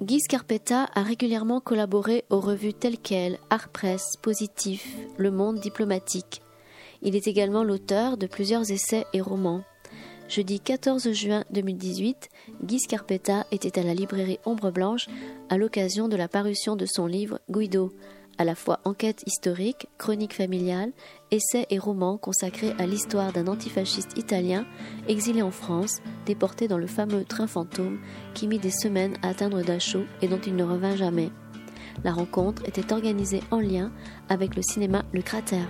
Guy Scarpetta a régulièrement collaboré aux revues telles quelles Art Press, Positif, Le Monde diplomatique. Il est également l'auteur de plusieurs essais et romans. Jeudi 14 juin 2018, Guy Scarpetta était à la librairie Ombre Blanche à l'occasion de la parution de son livre Guido, à la fois enquête historique, chronique familiale, essai et roman consacré à l'histoire d'un antifasciste italien exilé en France, déporté dans le fameux train fantôme qui mit des semaines à atteindre Dachau et dont il ne revint jamais. La rencontre était organisée en lien avec le cinéma Le Cratère.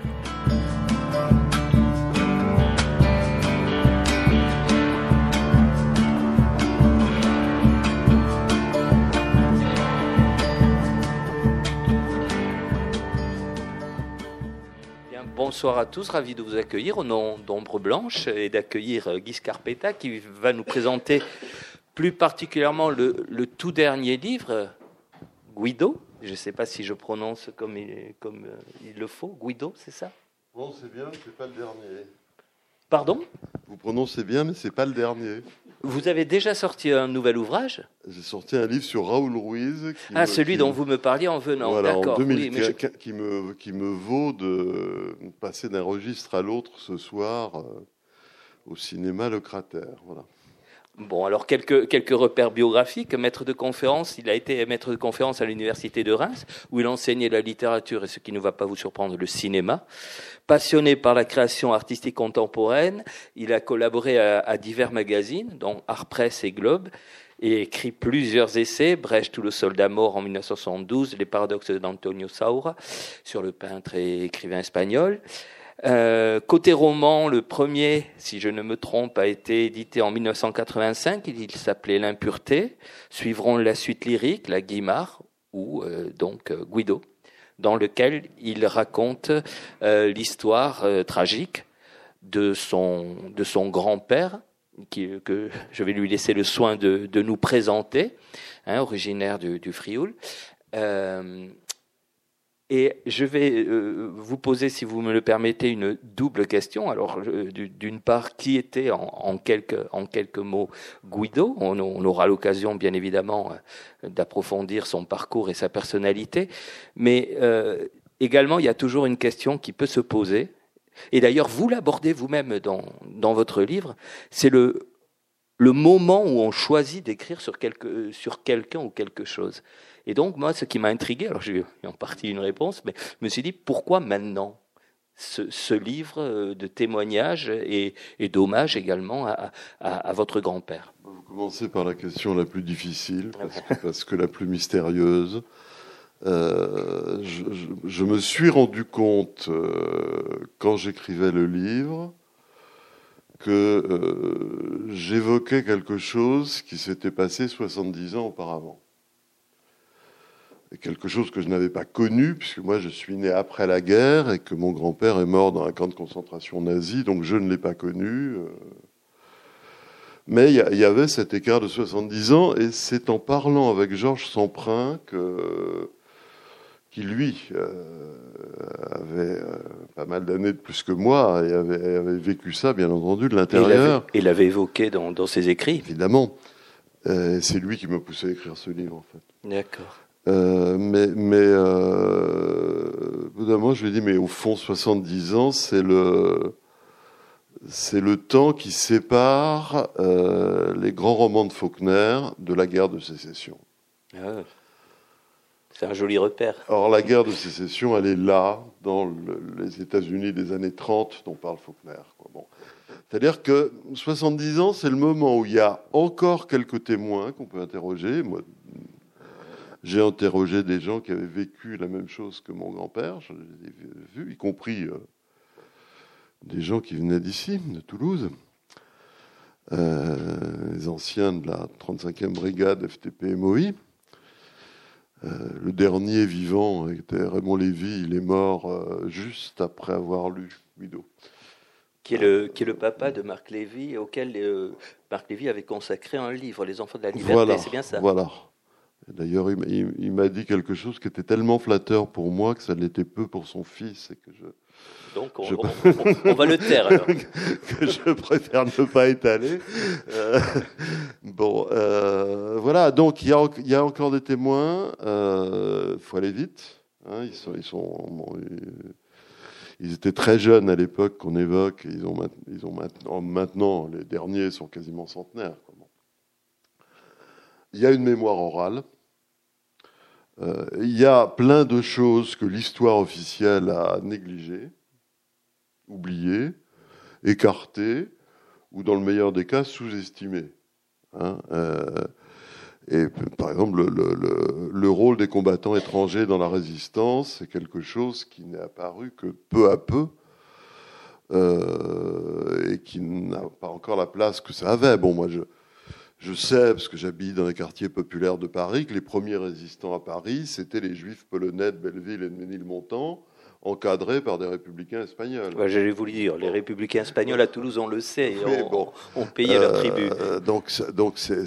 Bonsoir à tous, ravi de vous accueillir au nom d'Ombre Blanche et d'accueillir euh, Guy Scarpetta qui va nous présenter plus particulièrement le, tout dernier livre, Guido. Je ne sais pas si je prononce comme il, comme euh, il le faut. Guido, c'est ça? Bon, c'est bien, c'est pas le dernier. Pardon? Vous prononcez bien, mais c'est pas le dernier. Vous avez déjà sorti un nouvel ouvrage J'ai sorti un livre sur Raoul Ruiz. ah, celui dont vous me parliez en venant. Voilà, en 2000, qui, me, qui me vaut de passer d'un registre à l'autre ce soir euh, au cinéma Le Cratère. Voilà. Bon, alors quelques, quelques repères biographiques. Maître de conférence, il a été maître de conférence à l'université de Reims, où il enseignait la littérature et ce qui ne va pas vous surprendre, le cinéma. Passionné par la création artistique contemporaine, il a collaboré à, divers magazines, dont Art Press et Globe, et écrit plusieurs essais, Brecht ou le soldat mort en 1972, Les paradoxes d'Antonio Saura, sur le peintre et écrivain espagnol. Euh, côté roman, le premier, si je ne me trompe, a été édité en 1985. Il, s'appelait L'impureté. Suivront la suite lyrique, La Guimard, ou euh, donc euh, Guido, dans lequel il raconte l'histoire tragique de son de son grand-père, que je vais lui laisser le soin de, de nous présenter, hein, originaire du Frioul. Et je vais euh, vous poser, si vous me le permettez, une double question. Alors, d'une part, qui était en, quelques, mots Guido? On, aura l'occasion, bien évidemment, euh, d'approfondir son parcours et sa personnalité. Mais euh, également, il y a toujours une question qui peut se poser. Et d'ailleurs, vous l'abordez vous-même dans, dans votre livre. C'est le, le moment où on choisit d'écrire sur, quelque, sur quelqu'un ou quelque chose. Et donc, moi, ce qui m'a intrigué, alors j'ai eu en partie une réponse, mais je me suis dit, pourquoi maintenant ce, livre euh, de témoignages et, d'hommages également à, votre grand-père? Vous commencez par la question la plus difficile, parce que, la plus mystérieuse. Euh, je, me suis rendu compte, euh, quand j'écrivais le livre, que j'évoquais quelque chose qui s'était passé 70 ans auparavant quelque chose que je n'avais pas connu, puisque moi je suis né après la guerre et que mon grand-père est mort dans un camp de concentration nazi, donc je ne l'ai pas connu. Euh. Mais il y, avait cet écart de 70 ans, et c'est en parlant avec Georges Semprin que, qui lui euh, avait euh, pas mal d'années de plus que moi et avait, vécu ça, bien entendu, de l'intérieur. Et l'avait évoqué dans, dans, ses écrits. Évidemment. c'est lui qui m'a poussé à écrire ce livre, en fait. D'accord. Euh, mais mais euh, bout je lui ai dit, mais au fond, 70 ans, c'est le, c'est le temps qui sépare euh, les grands romans de Faulkner de la guerre de sécession. Ah, c'est un joli repère. Or, la guerre de sécession, elle est là, dans les États-Unis des années 30, dont parle Faulkner. Bon. C'est-à-dire que 70 ans, c'est le moment où il y a encore quelques témoins qu'on peut interroger. Moi, j'ai interrogé des gens qui avaient vécu la même chose que mon grand-père, je les ai vus, y compris euh, des gens qui venaient d'ici, de Toulouse, euh, les anciens de la 35e brigade FTP-MOI. Euh, le dernier vivant était Raymond Lévy, il est mort juste après avoir lu Guido. Qui est, le, qui est le papa de Marc Lévy, auquel Marc Lévy avait consacré un livre, Les Enfants de la Liberté, c'est bien ça? Voilà, D'ailleurs, il, m'a dit quelque chose qui était tellement flatteur pour moi que ça l'était peu pour son fils et que je, Donc on, va le taire alors. que je préfère ne pas étaler. Euh, bon, euh, voilà, donc il y, a, encore des témoins. Il euh, faut aller vite. Hein, ils, sont, ils, sont, ils, étaient très jeunes à l'époque qu'on évoque. Ils ont, ils ont maintenant, maintenant, les derniers sont quasiment centenaires. Il y a une mémoire orale. Il y a plein de choses que l'histoire officielle a négligées oublié, écarté, ou dans le meilleur des cas, sous-estimé. Hein, euh, et par exemple, le, rôle des combattants étrangers dans la résistance, c'est quelque chose qui n'est apparu que peu à peu euh, et qui n'a pas encore la place que ça avait. Bon, moi, je, je sais, parce que j'habite dans les quartiers populaires de Paris, que les premiers résistants à Paris, c'était les juifs polonais de Belleville et de Ménilmontant, encadrés par des républicains espagnols. J'allais vous le dire, les républicains espagnols à Toulouse, on le sait, ont, payé leur tribut. Euh, donc, donc c'est,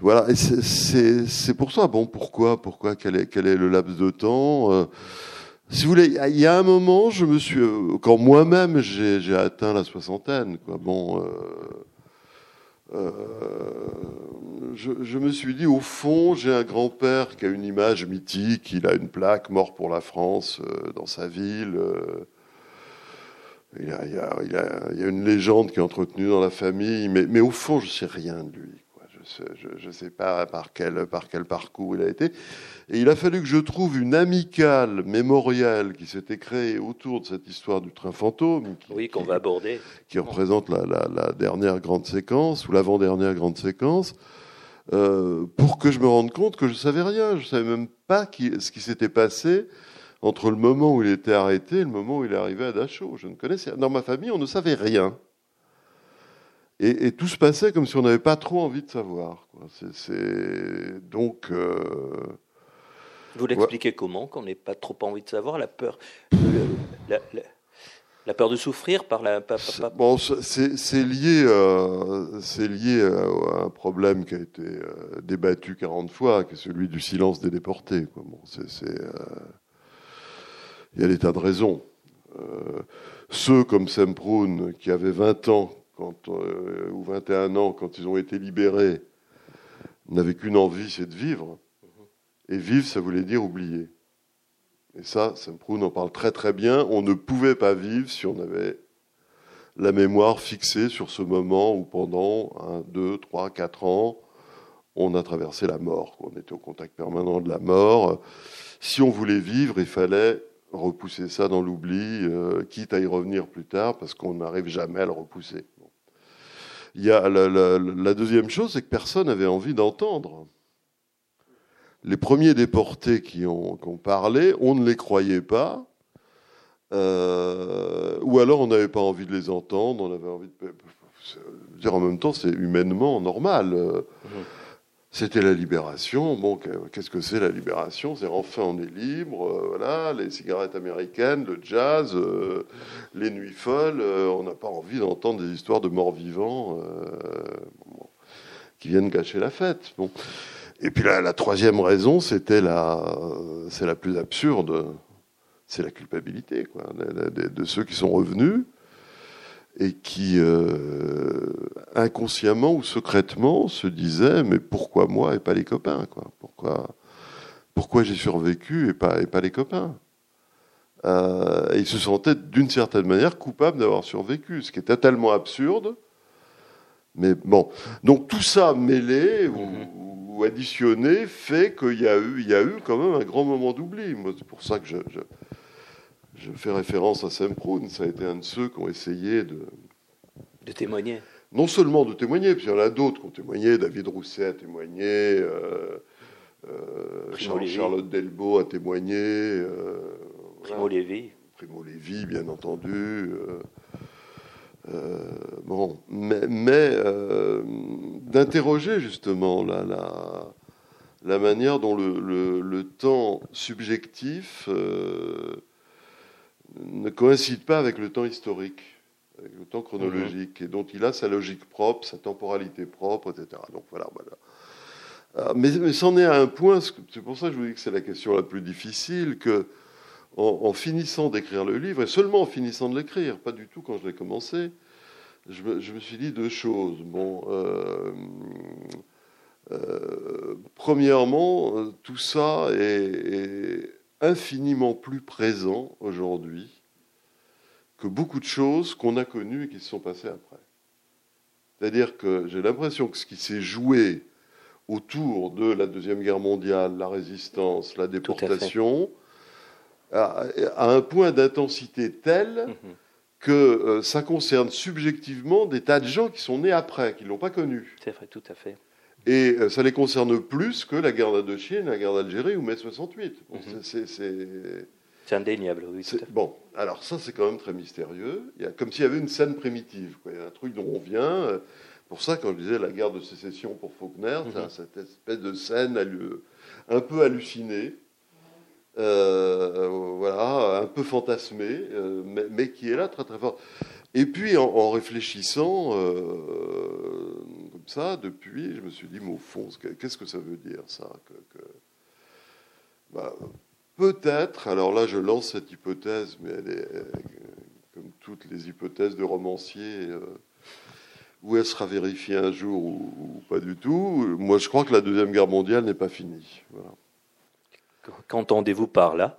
voilà, et c'est pour ça. Bon, pourquoi, pourquoi, quel est, quel est le laps de temps euh, Si vous voulez, il y a un moment, je me suis, quand moi-même j'ai atteint la soixantaine, quoi. Bon. Euh, je, me suis dit, au fond, j'ai un grand-père qui a une image mythique, il a une plaque mort pour la France euh, dans sa ville. Euh, il, y a, il, y a, une légende qui est entretenue dans la famille, mais, mais au fond, je ne sais rien de lui. Je ne sais, pas par quel, par quel parcours il a été. Et il a fallu que je trouve une amicale mémoriale qui s'était créée autour de cette histoire du train fantôme. Qui, oui, qu'on va aborder. Qui représente la, la, dernière grande séquence, ou l'avant-dernière grande séquence, euh, pour que je me rende compte que je savais rien. Je savais même pas qui, ce qui s'était passé entre le moment où il était arrêté et le moment où il est arrivé à Dachau. Je ne connaissais Dans ma famille, on ne savait rien. Et, tout se passait comme si on n'avait pas trop envie de savoir. C'est donc. Euh, Vous l'expliquez comment Qu'on n'ait pas trop envie de savoir la peur, la, peur de souffrir par la. Bon, c'est lié, euh, c'est lié à un problème qui a été euh, débattu 40 fois, qui est celui du silence des déportés. Bon, il y a des tas de raisons. ceux comme Semprun, qui avaient 20 ans quand, euh, ou 21 ans, quand ils ont été libérés, n'avaient qu'une envie, c'est de vivre. Et vivre, ça voulait dire oublier. Et ça, Semprun en parle très très bien. On ne pouvait pas vivre si on avait la mémoire fixée sur ce moment où pendant 1, 2, 3, 4 ans, on a traversé la mort. On était au contact permanent de la mort. Si on voulait vivre, il fallait repousser ça dans l'oubli, euh, quitte à y revenir plus tard, parce qu'on n'arrive jamais à le repousser. Il y la, deuxième chose, c'est que personne n'avait envie d'entendre. Les premiers déportés qui ont, parlé, on ne les croyait pas, euh, ou alors on n'avait pas envie de les entendre, on avait envie de dire en même temps, c'est humainement normal. Mmh. C'était la libération. Bon, qu'est-ce que c'est la libération? C'est enfin on est libre. Euh, voilà, les cigarettes américaines, le jazz, euh, les nuits folles. Euh, on n'a pas envie d'entendre des histoires de morts vivants qui viennent gâcher la fête. Bon. Et puis la, la troisième raison, c'était la, c'est la plus absurde, c'est la culpabilité de ceux qui sont revenus et qui euh, inconsciemment ou secrètement se disait mais pourquoi moi et pas les copains quoi? Pourquoi pourquoi j'ai survécu et pas et pas les copains? Euh, et ils se sentaient d'une certaine manière coupables d'avoir survécu ce qui était tellement absurde. Mais bon donc tout ça mêlé ou, mhm. additionné fait qu'il y a eu il y a eu quand même un grand moment d'oubli. C'est pour ça que je je fais référence à Semprun, ça a été un de ceux qui ont essayé de... De témoigner. Non seulement de témoigner, puis il y en a d'autres qui ont témoigné, David Rousset a témoigné, euh, euh, Charlotte Delbo a témoigné. Euh, Primo Lévy. Primo Lévy, bien entendu. bon, mais, mais d'interroger justement la, la, la, manière dont le, le, le temps subjectif ne coïncide pas avec le temps historique, avec le temps chronologique, mhm. et dont il a sa logique propre, sa temporalité propre, etc. Donc voilà, voilà. Euh, mais, mais c'en est à un point, c'est pour ça que je vous dis que c'est la question la plus difficile, que en, finissant d'écrire le livre, et seulement en finissant de l'écrire, pas du tout quand je l'ai commencé, je me, suis dit deux choses. Bon, euh, euh, premièrement, tout ça est, infiniment plus présent aujourd'hui que beaucoup de choses qu'on a connues et qui se sont passées après. C'est-à-dire que j'ai l'impression que ce qui s'est joué autour de la Deuxième Guerre mondiale, la résistance, la déportation, à, un point d'intensité tel mhm. que euh, ça concerne subjectivement des tas de gens qui sont nés après, qui ne l'ont pas connu. C'est vrai, tout à fait. Et euh, ça les concerne plus que la guerre d'Indochine, la guerre d'Algérie ou mai 68. Mhm. C'est indéniable, oui. Bon, alors ça c'est quand même très mystérieux. Il y a, comme s'il y avait une scène primitive. Quoi. Il y a un truc dont on vient. Euh, pour ça, quand je disais la guerre de sécession pour Faulkner, mhm. cette espèce de scène un peu hallucinée. Euh, voilà, un peu fantasmé, euh, mais, qui est là très très fort. Et puis en, réfléchissant euh, ça, depuis, je me suis dit, mais au fond, qu'est-ce que ça veut dire ça que, bah, Peut-être, alors là je lance cette hypothèse, mais elle est comme toutes les hypothèses de romanciers, où elle sera vérifiée un jour ou, pas du tout. Moi je crois que la Deuxième Guerre mondiale n'est pas finie. Qu'entendez-vous par là?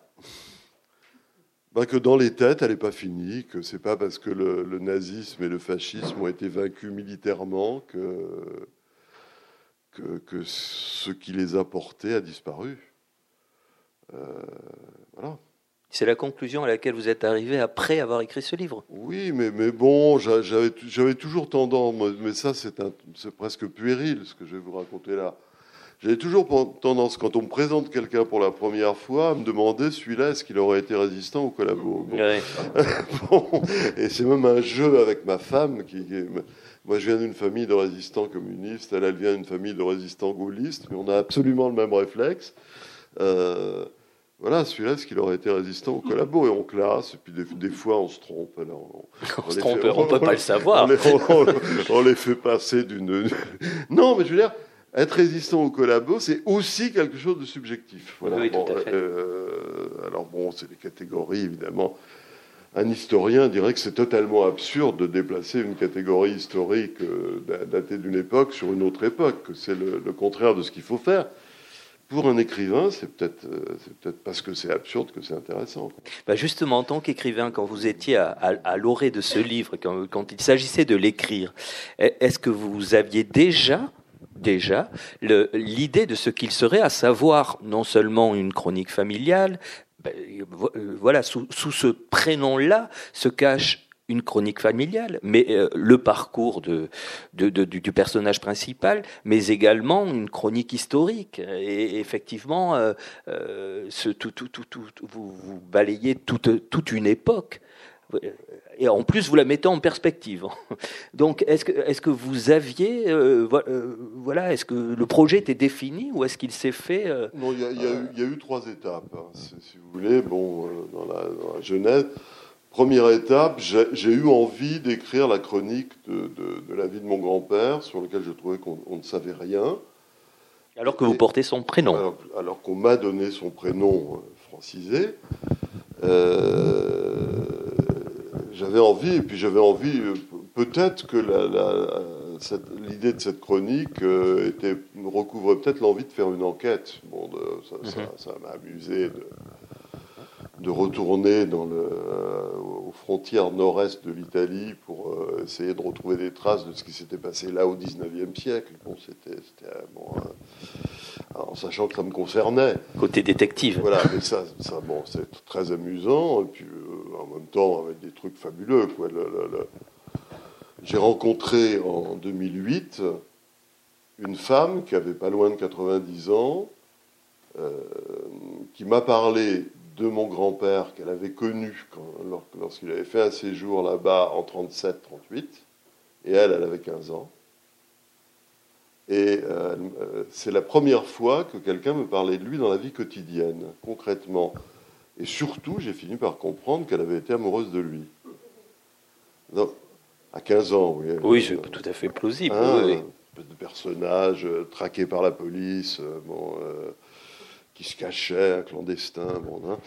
Bah que dans les têtes, elle n'est pas finie, que c'est pas parce que le, nazisme et le fascisme ont été vaincus militairement que, que, ce qui les a portés a disparu. Euh, voilà. C'est la conclusion à laquelle vous êtes arrivé après avoir écrit ce livre. Oui, mais, mais bon, j'avais toujours tendance, mais ça c'est presque puéril ce que je vais vous raconter là. J'avais toujours tendance, quand on me présente quelqu'un pour la première fois, à me demander celui-là, est-ce qu'il aurait été résistant au collabo? Bon. Et c'est même un jeu avec ma femme. Qui, moi, je viens d'une famille de résistants communistes, elle, elle vient d'une famille de résistants gaullistes, mais on a absolument le même réflexe. Euh, voilà, celui-là, est-ce qu'il aurait été résistant au collabo? Et on classe, et puis des, fois, on se trompe. Alors, on, se trompe, on ne peut pas le savoir. on les fait passer d'une... Non, mais je veux dire être résistant au collabo, c'est aussi quelque chose de subjectif. Voilà. Oui, tout à fait. Euh, alors bon, c'est des catégories, évidemment. Un historien dirait que c'est totalement absurde de déplacer une catégorie historique euh, datée d'une époque sur une autre époque, que c'est le, contraire de ce qu'il faut faire. Pour un écrivain, c'est peut-être euh, peut parce que c'est absurde que c'est intéressant. Bah justement, en tant qu'écrivain, quand vous étiez à, à, l'orée de ce livre, quand, quand il s'agissait de l'écrire, est-ce que vous aviez déjà déjà l'idée de ce qu'il serait, à savoir non seulement une chronique familiale, ben, euh, voilà, sous, ce prénom-là se cache une chronique familiale, mais euh, le parcours du, personnage principal, mais également une chronique historique. Et effectivement, euh, vous, balayez toute, toute une époque et en plus vous la mettez en perspective. Donc est-ce que, est que vous aviez, euh, euh, voilà, est-ce que le projet était défini ou est-ce qu'il s'est fait euh, Non, il y, a eu trois étapes, hein, si vous voulez. Bon, dans la, Genèse, première étape, j'ai eu envie d'écrire la chronique de, la vie de mon grand-père, sur lequel je trouvais qu'on ne savait rien. Alors que vous portez son prénom. Alors, qu'on m'a donné son prénom francisé. Euh, j'avais envie, et puis j'avais envie, euh, peut-être que l'idée de cette chronique euh, était, recouvrait peut-être l'envie de faire une enquête. Bon, ça, m'a amusé de, retourner dans le, euh, aux frontières nord-est de l'Italie pour essayer de retrouver des traces de ce qui s'était passé là au 19e siècle. Bon, c'était bon, en sachant que ça me concernait. Côté détective. Voilà, mais ça, ça bon, c'est très amusant, et puis euh, en même temps avec des trucs fabuleux. Quoi. J'ai rencontré en 2008 une femme qui avait pas loin de 90 ans, euh, qui m'a parlé de mon grand-père qu'elle avait connu lorsqu'il avait fait un séjour là-bas en 37-38, et elle, elle avait 15 ans. Et euh, euh, c'est la première fois que quelqu'un me parlait de lui dans la vie quotidienne, concrètement. Et surtout, j'ai fini par comprendre qu'elle avait été amoureuse de lui. à 15 ans, oui. Oui, c'est tout à fait plausible. Un oui. de personnage euh, traqué par la police, bon, qui se cachait, clandestin. Bon, hein.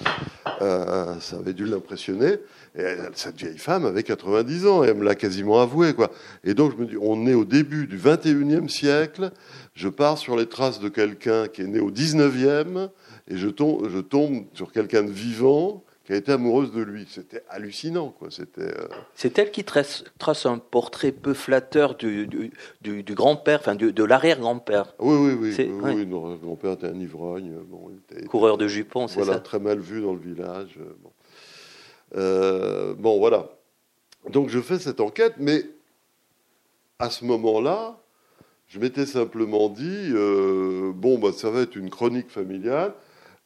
Euh, ça avait dû l'impressionner. Et cette vieille femme avait 90 ans, et elle me l'a quasiment avoué. Quoi. Et donc je me dis, on est au début du 21e siècle, je pars sur les traces de quelqu'un qui est né au 19e, et je tombe, je tombe sur quelqu'un de vivant qui a été amoureuse de lui. C'était hallucinant, quoi. C'était. Euh, C'est elle qui trace, trace, un portrait peu flatteur du, du, du, grand-père, enfin de, l'arrière-grand-père. Oui, oui, oui. oui, oui non, grand-père était un ivrogne. Bon, était, Coureur de jupons, c'est voilà, très mal vu dans le village. Euh, bon. Euh, bon, voilà. Donc je fais cette enquête, mais à ce moment-là, je m'étais simplement dit, euh, bon, bah, ça va être une chronique familiale,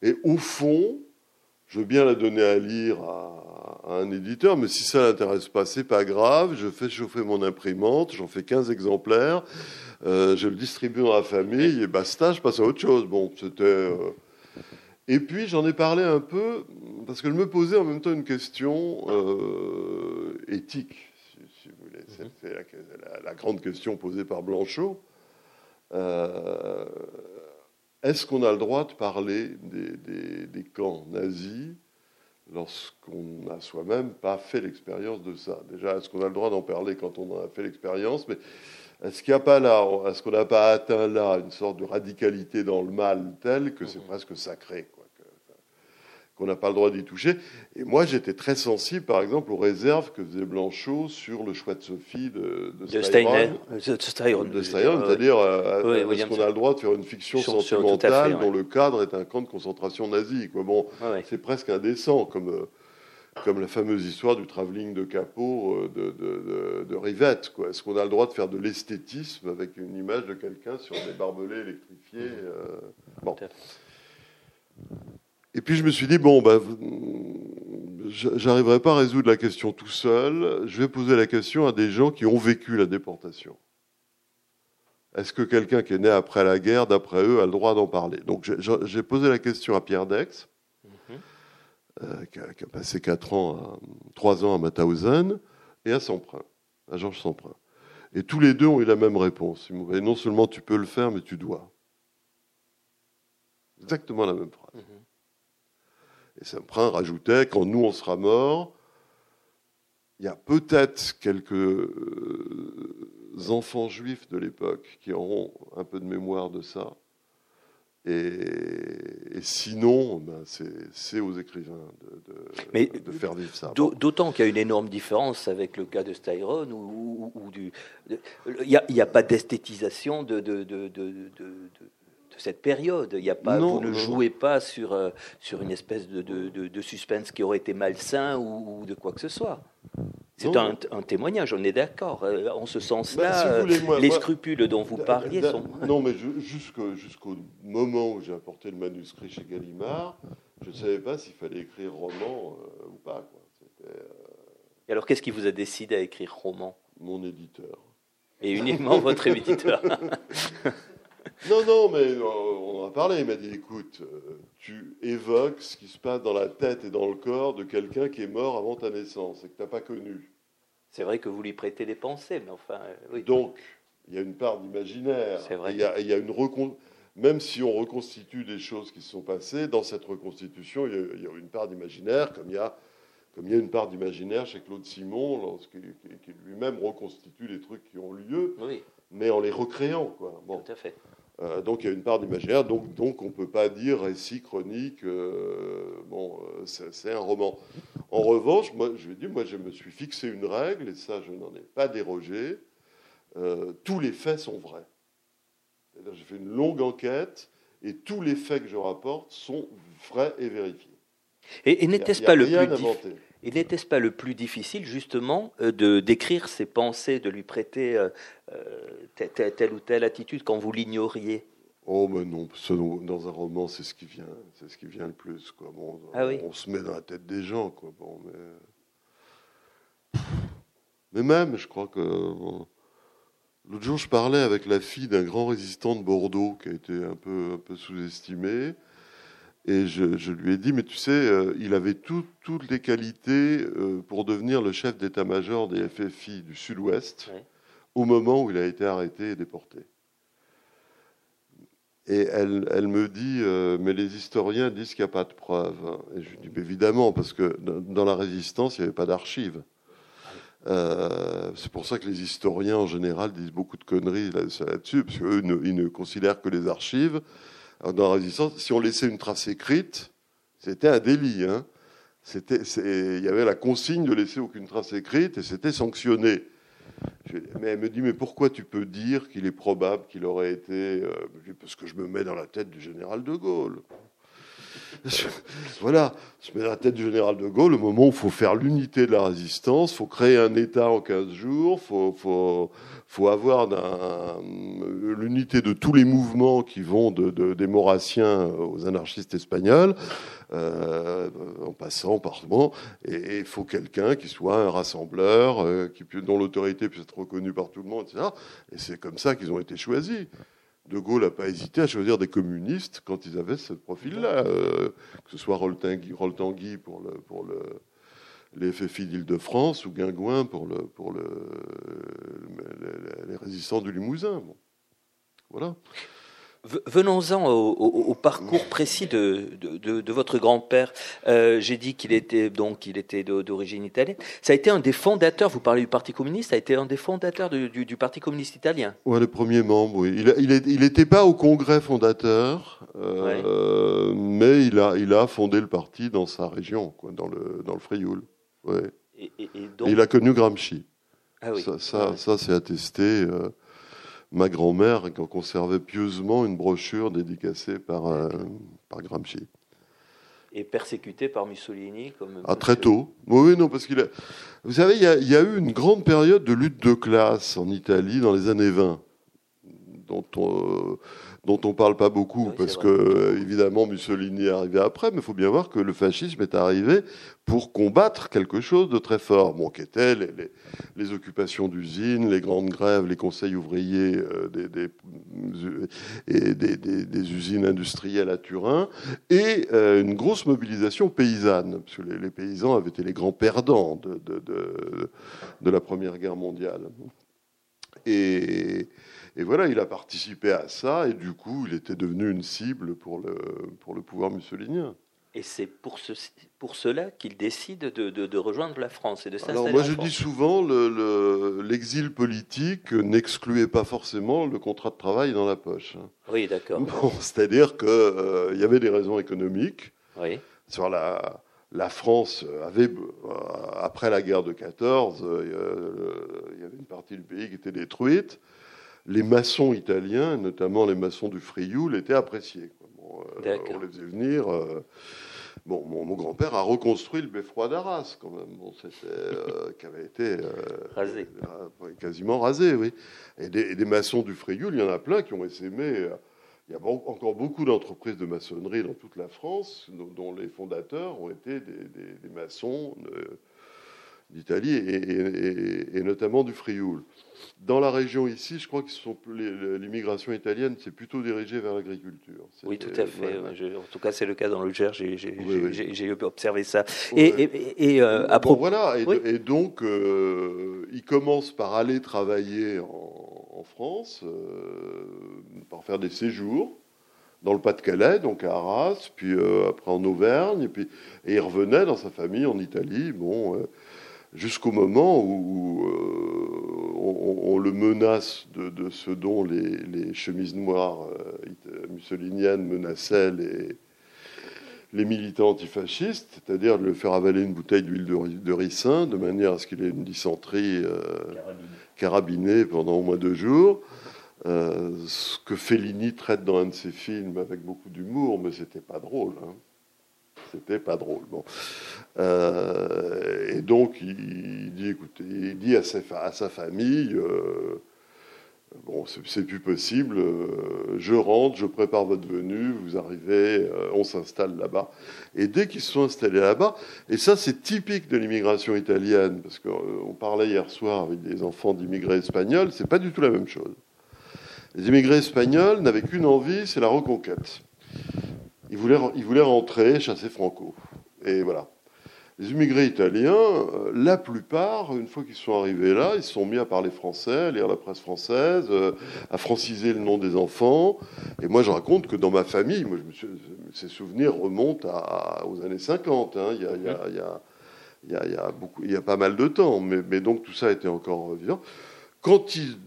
et au fond, je veux bien la donner à lire à, un éditeur, mais si ça l'intéresse pas, c'est pas grave. Je fais chauffer mon imprimante, j'en fais 15 exemplaires, euh, je le distribue dans la famille et basta, je passe à autre chose. Bon, c'était. Euh, et puis j'en ai parlé un peu parce que je me posais en même temps une question euh, éthique, si, vous voulez. Mhm. C'est la, la, grande question posée par Blanchot. Est-ce qu'on a le droit de parler des, camps nazis lorsqu'on n'a soi-même pas fait l'expérience de ça? Déjà, est-ce qu'on a le droit d'en parler quand on en a fait l'expérience? Mais est-ce qu'il n'y a pas là, est-ce qu'on n'a pas atteint là une sorte de radicalité dans le mal telle que c'est mhm. presque sacré qu'on n'a pas le droit d'y toucher. Et moi, j'étais très sensible, par exemple, aux réserves que faisait Blanchot sur le choix de Sophie de, de, de. De c'est-à-dire, euh, est-ce qu'on a le droit de faire une fiction sentimentale dont le cadre est un camp de concentration nazi quoi. Bon, c'est presque indécent, comme, euh, comme la fameuse histoire du travelling de capot euh, de, de, de, Rivette. Quoi. Est-ce qu'on a le droit de faire de l'esthétisme avec une image de quelqu'un sur des barbelés électrifiés Bon. Et puis je me suis dit, bon, ben, j'arriverai pas à résoudre la question tout seul, je vais poser la question à des gens qui ont vécu la déportation. Est-ce que quelqu'un qui est né après la guerre, d'après eux, a le droit d'en parler? Donc j'ai posé la question à Pierre Dex, mhm. euh, qui, a, passé 4 ans, 3 ans à Mauthausen, et à Semprin, à Georges Semprin. Et tous les deux ont eu la même réponse. Et non seulement tu peux le faire, mais tu dois. Exactement la même phrase. Mhm. Et Saint-Prin rajoutait, quand nous on sera morts, il y a peut-être quelques euh, enfants juifs de l'époque qui auront un peu de mémoire de ça. Et, sinon, ben c'est aux écrivains de, faire vivre ça. D'autant qu'il y a une énorme différence avec le cas de Styron, où, il n'y a, a, pas d'esthétisation de, de, cette période. Il y a pas, vous ne jouez pas sur, euh, sur une espèce de, de, suspense qui aurait été malsain ou, de quoi que ce soit. C'est un, témoignage, on est d'accord. Euh, en ce sens-là, bah, les scrupules dont vous parliez sont. Non, mais jusqu'au moment où j'ai apporté le manuscrit chez Gallimard, je ne savais pas s'il fallait écrire roman euh, ou pas. Et alors, qu'est-ce qui vous a décidé à écrire roman? Mon éditeur. Et uniquement votre éditeur Non, non, mais euh, on en a parlé. Il m'a dit écoute, euh, tu évoques ce qui se passe dans la tête et dans le corps de quelqu'un qui est mort avant ta naissance et que tu n'as pas connu. C'est vrai que vous lui prêtez des pensées, mais enfin. Euh, oui. Donc, il y a une part d'imaginaire. C'est vrai. Il y a, il y a une Même si on reconstitue des choses qui se sont passées, dans cette reconstitution, il y a, une part d'imaginaire, comme il y a comme il y a une part d'imaginaire chez Claude Simon, qui lui-même reconstitue les trucs qui ont lieu, oui. Mais en les recréant. Quoi. Bon. Tout à fait. Euh, donc il y a une part d'imaginaire, donc, donc on ne peut pas dire récit, chronique, euh, bon, euh, c'est un roman. En revanche, moi, je vais dire, moi je me suis fixé une règle, et ça je n'en ai pas dérogé, tous les faits sont vrais. J'ai fait une longue enquête, et tous les faits que je rapporte sont vrais et vérifiés. Et, n'était-ce pas le plus et n'était-ce pas le plus difficile, justement, euh, de d'écrire ses pensées, de lui prêter euh, euh, telle, ou telle attitude quand vous l'ignoriez? Oh, mais non, dans un roman, c'est ce qui vient, c'est ce qui vient le plus. Quoi. Bon, ah On se met dans la tête des gens, quoi. Bon, mais... mais même, je crois que l'autre jour, je parlais avec la fille d'un grand résistant de Bordeaux qui a été un peu, un peu sous-estimé. Et je, lui ai dit, mais tu sais, euh, il avait toutes les qualités euh, pour devenir le chef d'état-major des FFI du Sud-Ouest au moment où il a été arrêté et déporté. Et elle, elle me dit, euh, mais les historiens disent qu'il n'y a pas de preuves. Et je lui dis, évidemment, parce que dans la résistance, il n'y avait pas d'archives. C'est pour ça que les historiens, en général, disent beaucoup de conneries là-dessus, parce qu'eux, ils ne considèrent que les archives. Dans la résistance, si on laissait une trace écrite, c'était un délit. Hein. Il y avait la consigne de laisser aucune trace écrite et c'était sanctionné mais elle me dit, mais pourquoi tu peux dire qu'il est probable qu'il aurait été... Euh, parce que je me mets dans la tête du général de Gaulle. voilà, je me mets dans la tête du général de Gaulle, le moment où il faut faire l'unité de la résistance, il faut créer un État en 15 jours, il faut, avoir l'unité de tous les mouvements qui vont de, des Maurassiens aux anarchistes espagnols. Euh, en passant par bon, et il faut quelqu'un qui soit un rassembleur, euh, dont l'autorité puisse être reconnue par tout le monde, etc. Et c'est comme ça qu'ils ont été choisis. De Gaulle n'a pas hésité à choisir des communistes quand ils avaient ce profil-là, euh, que ce soit Roltangui pour, le, pour le, les FFI d'Île-de-France ou Guingouin pour, le, pour le, les résistants du Limousin. Bon. Voilà. Venons-en au, parcours précis de, de, votre grand-père. Euh, j'ai dit qu'il était donc il était d'origine italienne. Ça a été un des fondateurs. Vous parlez du Parti communiste. Ça a été un des fondateurs du, du Parti communiste italien. Ouais, le premier membre. Oui. Il n'était pas au congrès fondateur, euh, mais il a il a fondé le parti dans sa région, quoi, dans le dans le Frioul. Ouais. Et, il a connu Gramsci. Ah oui. Ça, ça, ça c'est attesté. Euh, ma grand-mère conservait pieusement une brochure dédicacée par, euh, par Gramsci. Et persécuté par Mussolini comme Ah, très tôt. Oui, non, parce qu'il a... Vous savez, il y, a, il y, a, eu une grande période de lutte de classe en Italie dans les années 20, dont on, dont on parle pas beaucoup, parce que évidemment Mussolini est arrivé après, mais il faut bien voir que le fascisme est arrivé pour combattre quelque chose de très fort, bon, qui était les, les, occupations d'usines, les grandes grèves, les conseils ouvriers euh, des, des, et des, des, usines industrielles à Turin, et euh, une grosse mobilisation paysanne, parce que les, paysans avaient été les grands perdants de, de, de, de la Première Guerre mondiale. Et, et voilà, il a participé à ça, et du coup, il était devenu une cible pour le, pour le pouvoir mussolinien. Et c'est pour, ce, pour cela qu'il décide de, de, rejoindre la France et de s'installer Alors moi, je dis souvent, l'exil le, politique n'excluait pas forcément le contrat de travail dans la poche. Oui, d'accord. Bon, C'est-à-dire qu'il euh, y avait des raisons économiques. Oui. Sur la, la France avait, euh, après la guerre de 14, euh, il y avait une partie du pays qui était détruite les maçons italiens, notamment les maçons du Frioul, étaient appréciés. Euh, on les faisait venir. Euh, bon, mon, grand-père a reconstruit le beffroi d'Arras, quand même, bon, euh, qui avait été rasé. quasiment rasé, oui. Et des, maçons du Frioul, il y en a plein qui ont essaimé. Il y a encore beaucoup d'entreprises de maçonnerie dans toute la France, dont, les fondateurs ont été des, maçons d'Italie et, notamment du Frioul. Dans la région ici, je crois que l'immigration italienne s'est plutôt dirigée vers l'agriculture. Oui, tout à fait. en tout cas, c'est le cas dans le Gers. J'ai observé ça. Et, euh, à propos. voilà. Et, donc, euh, il commence par aller travailler en, France, euh, par faire des séjours dans le Pas-de-Calais, donc à Arras, puis après en Auvergne, et puis et il revenait dans sa famille en Italie. Bon jusqu'au moment où euh, on, le menace de, ce dont les, chemises noires euh, mussoliniennes menaçaient les, les militants antifascistes, c'est-à-dire de le faire avaler une bouteille d'huile de, ricin de manière à ce qu'il ait une dysenterie euh, carabinée pendant au moins deux jours. ce que Fellini traite dans un de ses films avec beaucoup d'humour, mais c'était pas drôle. Hein. C'était pas drôle. Bon. Euh, et donc, il dit, écoutez, il dit à sa, famille, euh, bon, c'est plus possible, euh, je rentre, je prépare votre venue, vous arrivez, on s'installe là-bas. Et dès qu'ils se sont installés là-bas, et ça c'est typique de l'immigration italienne, parce qu'on parlait hier soir avec des enfants d'immigrés espagnols, c'est pas du tout la même chose. Les immigrés espagnols n'avaient qu'une envie, c'est la reconquête. Ils voulaient, ils voulaient rentrer, chasser Franco. Et voilà. Les immigrés italiens, euh, la plupart, une fois qu'ils sont arrivés là, ils se sont mis à parler français, à lire la presse française, euh, à franciser le nom des enfants. Et moi, je raconte que dans ma famille, moi, je me ces souvenirs remontent aux années 50. Hein. Il, y a, il, y a, il, y a, il, y a, beaucoup, il y a pas mal de temps. Mais, mais donc tout ça était encore vivant. Quand ils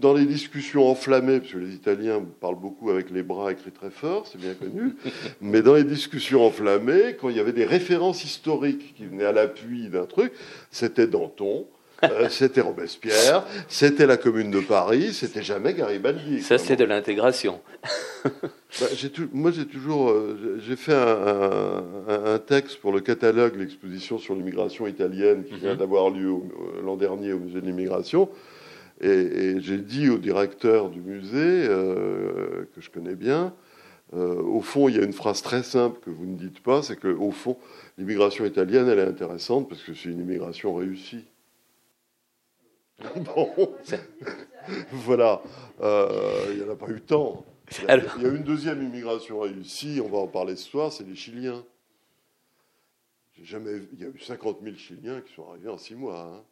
dans les discussions enflammées, parce que les Italiens parlent beaucoup avec les bras écrits très fort, c'est bien connu, mais dans les discussions enflammées, quand il y avait des références historiques qui venaient à l'appui d'un truc, c'était Danton, euh, c'était Robespierre, c'était la Commune de Paris, c'était jamais Garibaldi. Ça, c'est de l'intégration. Bah, moi, j'ai toujours, euh, j'ai fait un, texte pour le catalogue, l'exposition sur l'immigration italienne qui vient mhm. d'avoir lieu l'an dernier au musée de l'immigration. Et, j'ai dit au directeur du musée, euh, que je connais bien, euh, au fond, il y a une phrase très simple que vous ne dites pas, c'est qu'au fond, l'immigration italienne, elle est intéressante parce que c'est une immigration réussie. Bon, voilà, euh, il n'y en a pas eu tant. Il y, a, il y, a, une deuxième immigration réussie, on va en parler ce soir, c'est les Chiliens. Jamais, il y a eu 50 000 Chiliens qui sont arrivés en six mois. Hein.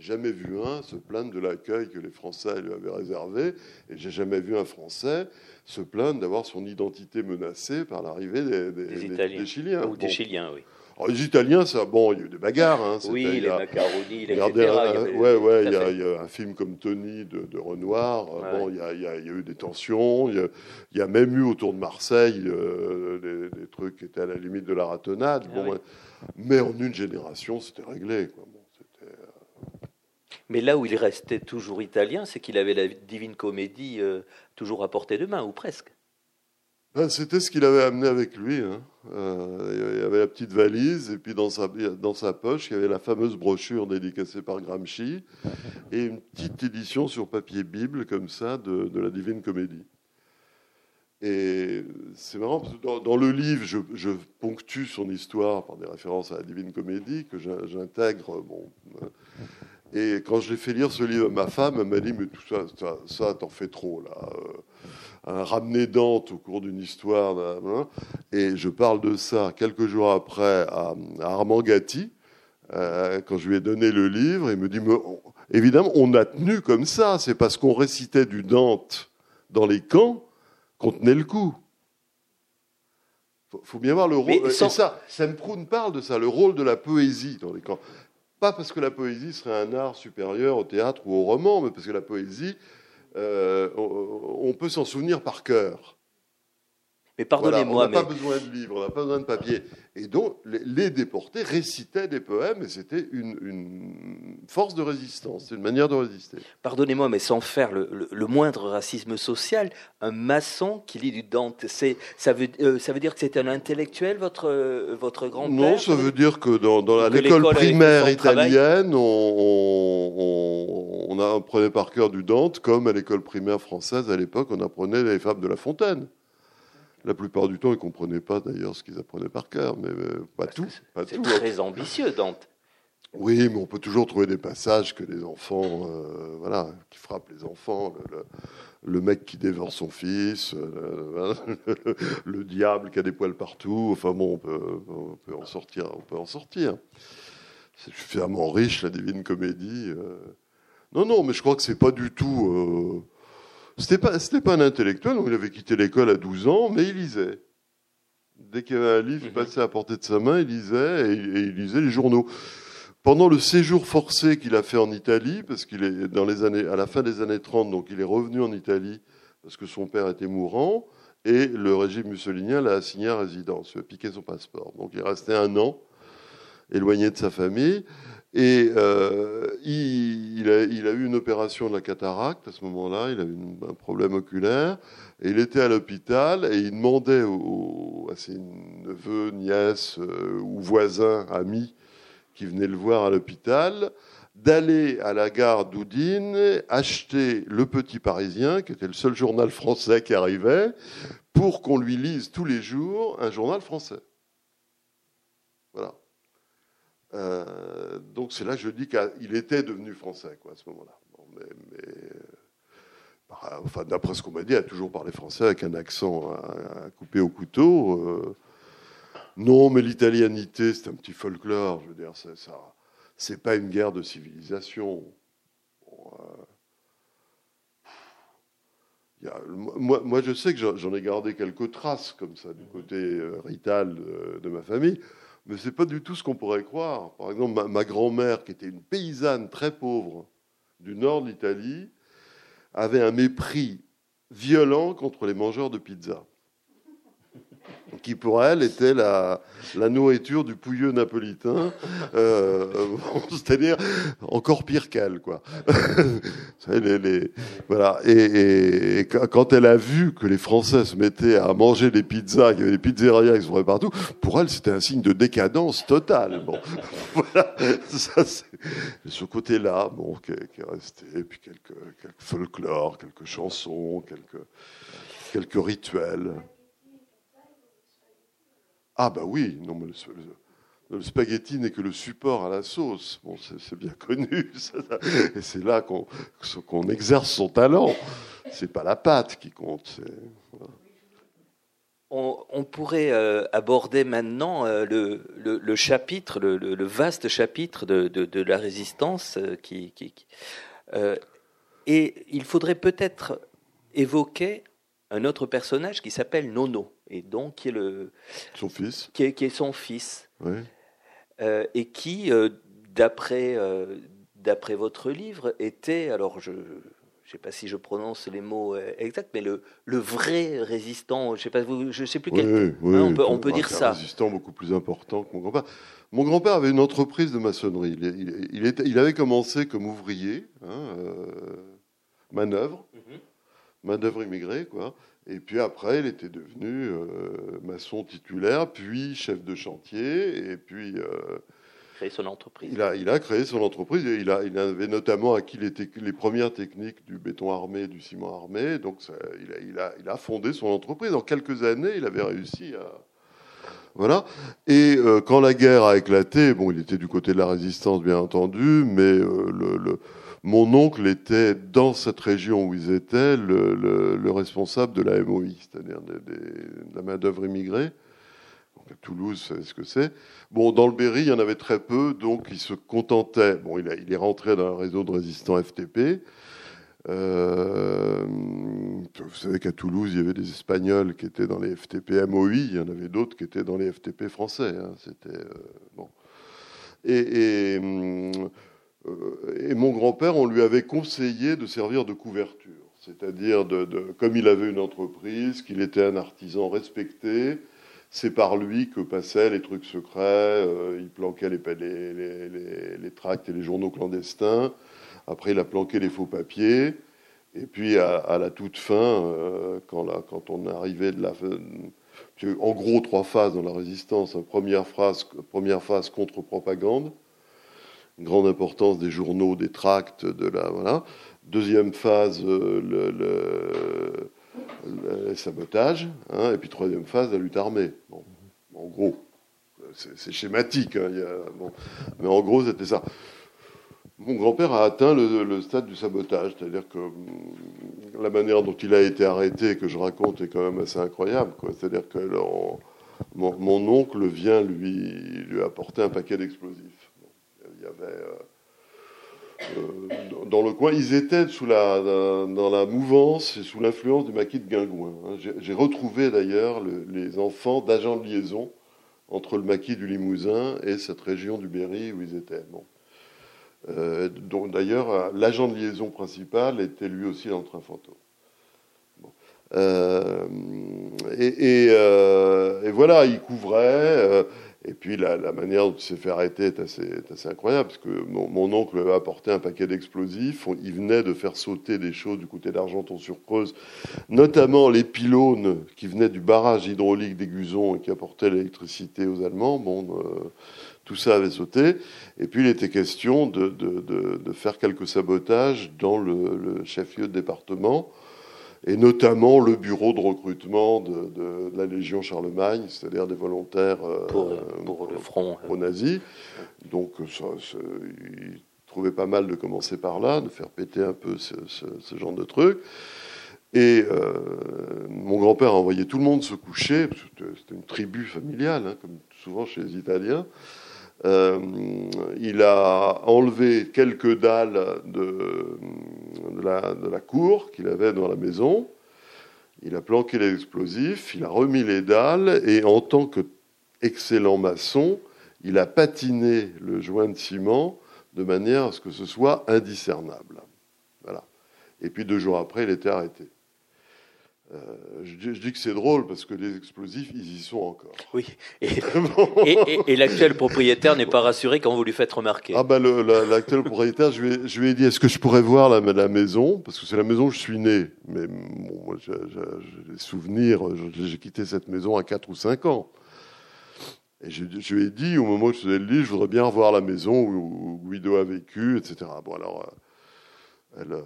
Jamais vu un se plaindre de l'accueil que les Français lui avaient réservé, et j'ai jamais vu un Français se plaindre d'avoir son identité menacée par l'arrivée des, des, Chiliens. Ou des Chiliens, oui. les Italiens, ça, bon, il y a eu des bagarres. Hein, oui, les macaronis, les regardez, etc. ouais, ouais, il y, a, il y, a un film comme Tony de, Renoir. Bon, il y, a, il y, a, eu des tensions. Il y, a, même eu autour de Marseille euh, des, trucs qui étaient à la limite de la ratonnade. Ah bon, Mais en une génération, c'était réglé. Quoi. Mais là où il restait toujours italien, c'est qu'il avait la divine comédie euh, toujours à portée de main, ou presque. Ben, c'était ce qu'il avait amené avec lui. Hein. Euh, il y avait la petite valise, et puis dans sa, dans sa poche, il y avait la fameuse brochure dédicacée par Gramsci, et une petite édition sur papier Bible, comme ça, de, la divine comédie. Et c'est marrant, parce que dans, le livre, je, je, ponctue son histoire par des références à la divine comédie, que j'intègre. Bon, et quand j'ai fait lire ce livre à ma femme, elle m'a dit Mais tout ça, ça, ça t'en fais trop, là. Euh, un ramener Dante au cours d'une histoire. Hein. Et je parle de ça quelques jours après à, Armand Gatti, euh, quand je lui ai donné le livre. Il me dit Évidemment, on a tenu comme ça. C'est parce qu'on récitait du Dante dans les camps qu'on tenait le coup. Faut, faut bien voir le rôle. Et ça, Sam Proun parle de ça, le rôle de la poésie dans les camps. Pas parce que la poésie serait un art supérieur au théâtre ou au roman, mais parce que la poésie, euh, on peut s'en souvenir par cœur. Mais pardonnez-moi. on n'a pas besoin de livres, on n'a pas besoin de papier. Et donc, les, déportés récitaient des poèmes et c'était une, force de résistance, une manière de résister. Pardonnez-moi, mais sans faire le, moindre racisme social, un maçon qui lit du Dante, ça, veut, euh, ça veut dire que c'est un intellectuel, votre, euh, votre grand-père? Non, ça veut dire que dans, l'école primaire italienne, on, on, on apprenait par cœur du Dante, comme à l'école primaire française à l'époque, on apprenait les fables de La Fontaine. La plupart du temps, ils ne comprenaient pas d'ailleurs ce qu'ils apprenaient par cœur, mais euh, pas tout. C'est très ambitieux, Dante. Oui, mais on peut toujours trouver des passages que les enfants, euh, voilà, qui frappent les enfants, le, mec qui dévore son fils, euh, le, diable qui a des poils partout. Enfin bon, on peut, en sortir, on peut en sortir. C'est suffisamment riche la Divine Comédie. Non, non, mais je crois que c'est pas du tout c'était pas, pas un intellectuel, il avait quitté l'école à 12 ans, mais il lisait. Dès qu'il y avait un livre qui mhm. passait à portée de sa main, il lisait et, il lisait les journaux. Pendant le séjour forcé qu'il a fait en Italie, parce qu'il est dans les années, à la fin des années 30, donc il est revenu en Italie parce que son père était mourant et le régime mussolinien l'a assigné à résidence, il a piqué son passeport. Donc il est resté un an éloigné de sa famille. Et euh, il, a, eu une opération de la cataracte à ce moment-là, il a eu un problème oculaire, et il était à l'hôpital et il demandait à ses neveux, nièces euh, ou voisins, amis qui venaient le voir à l'hôpital, d'aller à la gare d'Oudine acheter Le Petit Parisien, qui était le seul journal français qui arrivait, pour qu'on lui lise tous les jours un journal français. Voilà. Euh, donc c'est là que je dis qu'il était devenu français quoi, à ce moment-là. bah, enfin, d'après ce qu'on m'a dit, il a toujours parlé français avec un accent à, couper au couteau. Euh. Non, mais l'italianité, c'est un petit folklore. Je veux dire, ça, c'est pas une guerre de civilisation. Euh, moi, je sais que j'en ai gardé quelques traces comme ça du côté rital de, ma famille, mais c'est pas du tout ce qu'on pourrait croire. Par exemple, ma, grand-mère, qui était une paysanne très pauvre du nord de l'Italie, avait un mépris violent contre les mangeurs de pizza qui pour elle était la, nourriture du pouilleux napolitain, euh, c'est-à-dire encore pire qu'elle, quoi. voilà. Et, quand elle a vu que les Français se mettaient à manger des pizzas, qu'il y avait des pizzerias qui se trouvaient partout, pour elle c'était un signe de décadence totale. Bon, voilà. Ça, ce côté-là, bon, qui est, qui est, resté, et puis quelques, quelques folklore, quelques chansons, quelques quelques rituels. Ah bah oui, non, mais le, spaghetti n'est que le support à la sauce. C'est bien connu. Et c'est là qu'on exerce son talent. C'est pas la pâte qui compte. On, pourrait euh, aborder maintenant euh, le, chapitre, le, vaste chapitre de, la résistance euh, et il faudrait peut-être évoquer un autre personnage qui s'appelle Nono et donc qui est le son fils, qui est, qui est son fils, euh, et qui, euh, d'après euh, d'après votre livre, était alors je je sais pas si je prononce les mots exacts, mais le, le vrai résistant, je sais pas, je sais plus quel. Oui, hein, on peut, on peut dire ça. Un résistant beaucoup plus important que mon grand-père. Mon grand-père avait une entreprise de maçonnerie. Il, il, était, il avait commencé comme ouvrier, hein, manœuvre, mm manœuvre immigrée, quoi. Et puis après, il était devenu euh, maçon titulaire, puis chef de chantier, et puis. Euh, créé son entreprise. Il a, il a créé son entreprise. Et il, a, il avait notamment acquis les, les premières techniques du béton armé, du ciment armé. Donc, ça, il, a, il, a, il, a, fondé son entreprise. En quelques années, il avait réussi à. Voilà. Et euh, quand la guerre a éclaté, bon, il était du côté de la résistance, bien entendu, mais le, le mon oncle était, dans cette région où ils étaient, le, responsable de la MOI, c'est-à-dire de, la main-d'œuvre immigrée. À Toulouse, c'est ce que c'est. Bon, dans le Berry, il y en avait très peu, donc il se contentait. Bon, il, est rentré dans un réseau de résistants FTP. Euh, vous savez qu'à Toulouse, il y avait des Espagnols qui étaient dans les FTP MOI, il y en avait d'autres qui étaient dans les FTP français. Hein. C'était euh, bon. Hum, et mon grand-père, on lui avait conseillé de servir de couverture. C'est-à-dire, de, comme il avait une entreprise, qu'il était un artisan respecté, c'est par lui que passaient les trucs secrets, euh, il planquait les, les, tracts et les journaux clandestins, après il a planqué les faux papiers, et puis à, la toute fin, euh, quand, on arrivait de la... En gros, trois phases dans la résistance. Première, première phase contre-propagande, grande importance des journaux, des tracts, de la voilà. Deuxième phase, euh, le, sabotage, hein, et puis troisième phase, la lutte armée. Bon, en gros, c'est schématique, hein, mais en gros, c'était ça. Mon grand-père a atteint le, stade du sabotage, c'est-à-dire que hum, la manière dont il a été arrêté, que je raconte, est quand même assez incroyable. C'est-à-dire que mon, oncle vient lui apporter un paquet d'explosifs il y avait euh, euh, dans le coin, ils étaient dans la mouvance et sous l'influence du maquis de Guingouin. Hein. J'ai retrouvé d'ailleurs les enfants d'agents de liaison entre le maquis du Limousin et cette région du Berry où ils étaient. Euh, d'ailleurs, l'agent de liaison principal était lui aussi dans le train fantôme. et, et, voilà, il couvrait. Et puis la, manière dont il s'est fait arrêter est assez, assez incroyable, parce que mon, oncle avait apporté un paquet d'explosifs, il venait de faire sauter des choses du côté d'Argenton-sur-Creuse, notamment les pylônes qui venaient du barrage hydraulique d'Aiguzon et qui apportaient l'électricité aux Allemands. Bon, euh, tout ça avait sauté. Et puis il était question de, de, de, faire quelques sabotages dans le, le chef-lieu de département et notamment le bureau de recrutement de, la Légion Charlemagne, c'est-à-dire des volontaires euh, pour, le front pro-nazi. Donc ça, il trouvait pas mal de commencer par là, de faire péter un peu ce, genre de truc. Et mon grand-père a envoyé tout le monde se coucher, c'était une tribu familiale, hein, comme souvent chez les Italiens. Il a enlevé quelques dalles de, la, de la, cour qu'il avait dans la maison. Il a planqué les explosifs, il a remis les dalles, et en tant qu'excellent maçon, il a patiné le joint de ciment de manière à ce que ce soit indiscernable. Voilà. Et puis deux jours après, il était arrêté. Euh, je, dis, que c'est drôle parce que les explosifs, ils y sont encore. Oui. Et, l'actuel propriétaire n'est pas rassuré quand vous lui faites remarquer. Ah ben l'actuel propriétaire, je lui, je lui, ai dit est-ce que je pourrais voir la, la maison? Parce que c'est la maison où je suis né. Mais bon, moi, j'ai des souvenirs. J'ai quitté cette maison à 4 ou 5 ans. Et je, lui ai dit, au moment où je faisais le lit, je voudrais bien revoir la maison où, Guido a vécu, etc. Bon, alors, euh, elle, euh,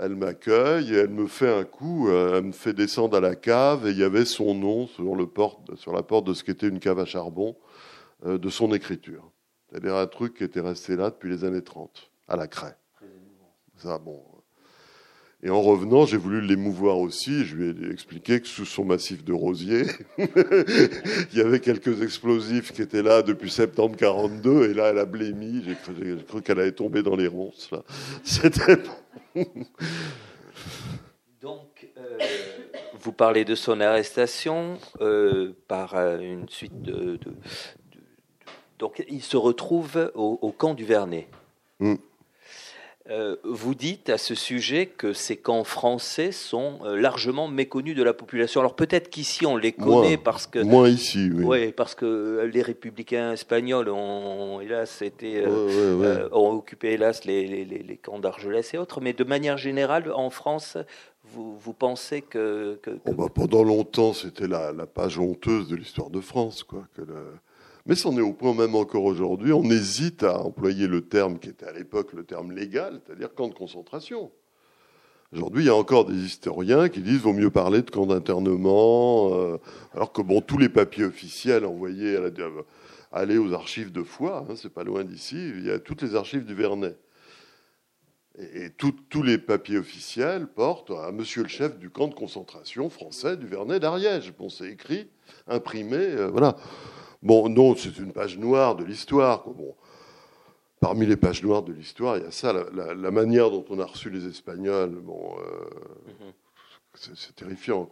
elle m'accueille et elle me fait un coup, euh, elle me fait descendre à la cave et il y avait son nom sur, le porte, sur la porte de ce qu'était une cave à charbon, de son écriture. C'est-à-dire un truc qui était resté là depuis les années 30, à la craie. Ça, bon, et en revenant, j'ai voulu l'émouvoir aussi. Je lui ai expliqué que sous son massif de rosiers, il y avait quelques explosifs qui étaient là depuis septembre 42. Et là, elle a blémi. J'ai cru, qu'elle allait tomber dans les ronces. C'était Donc, euh, vous parlez de son arrestation euh, par euh, une suite de, Donc, il se retrouve au, camp du Vernet. Mm. Euh, vous dites à ce sujet que ces camps français sont euh, largement méconnus de la population. Alors peut-être qu'ici on les connaît parce que moins ici, oui. parce que les républicains espagnols ont hélas été euh, ont occupé hélas les, les, camps d'Argelès et autres. Mais de manière générale, en France, vous, vous pensez que, oh, bah, pendant longtemps c'était la, la, page honteuse de l'histoire de France, quoi. Que mais c'en est au point même encore aujourd'hui, on hésite à employer le terme qui était à l'époque le terme légal, c'est-à-dire camp de concentration. Aujourd'hui, il y a encore des historiens qui disent vaut mieux parler de camp d'internement, euh, alors que bon, tous les papiers officiels envoyés à la, aller aux archives de Foix, hein, c'est pas loin d'ici, il y a toutes les archives du Vernet. Et, tous les papiers officiels portent à Monsieur le chef du camp de concentration français du Vernet d'Ariège. Bon, c'est écrit, imprimé, euh, voilà. Bon, non, c'est une page noire de l'histoire. Bon, parmi les pages noires de l'histoire, il y a ça, la, manière dont on a reçu les Espagnols. Bon, euh, mhm. c'est terrifiant.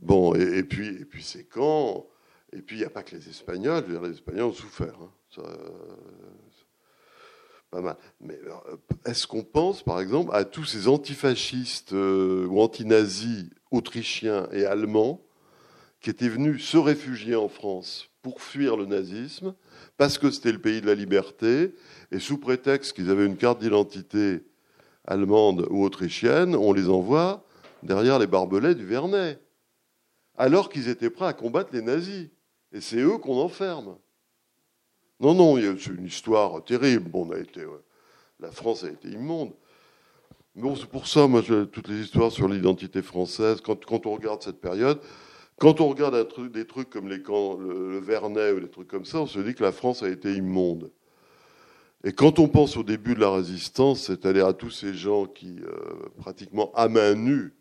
Bon, et, puis, et puis c'est quand Et puis il n'y a pas que les Espagnols. les Espagnols ont souffert. Hein. pas mal. Mais euh, est-ce qu'on pense, par exemple, à tous ces antifascistes euh, ou antinazis autrichiens et allemands qui étaient venus se réfugier en France pour fuir le nazisme, parce que c'était le pays de la liberté, et sous prétexte qu'ils avaient une carte d'identité allemande ou autrichienne, on les envoie derrière les barbelés du Vernet, alors qu'ils étaient prêts à combattre les nazis. Et c'est eux qu'on enferme. Non, non, c'est une histoire terrible. On a été, la France a été immonde. Bon, c'est pour ça, moi, toutes les histoires sur l'identité française, quand on regarde cette période, quand on regarde des trucs comme les camps, le, Vernet ou des trucs comme ça, on se dit que la France a été immonde. Et quand on pense au début de la résistance, c'est-à-dire à tous ces gens qui, euh, pratiquement à main nue,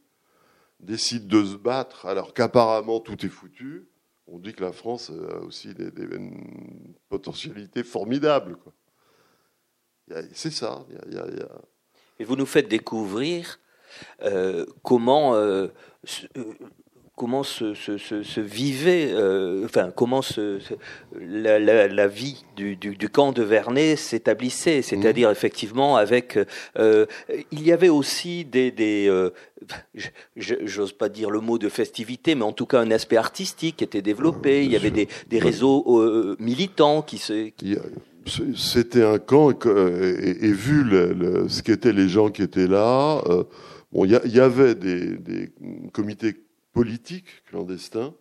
décident de se battre alors qu'apparemment tout est foutu, on dit que la France a aussi des, une potentialité formidable. C'est ça. Et vous nous faites découvrir euh, comment euh, comment se, vivait, euh, enfin comment la, vie du, camp de Vernet s'établissait, c'est-à-dire mmh. effectivement avec, euh, il y avait aussi des, euh, j'ose pas dire le mot de festivité, mais en tout cas un aspect artistique qui était développé. il y avait des, réseaux militants qui se c'était un camp et, vu ce qu'étaient les gens qui étaient là, bon, il y, avait des, des comités politiques clandestins,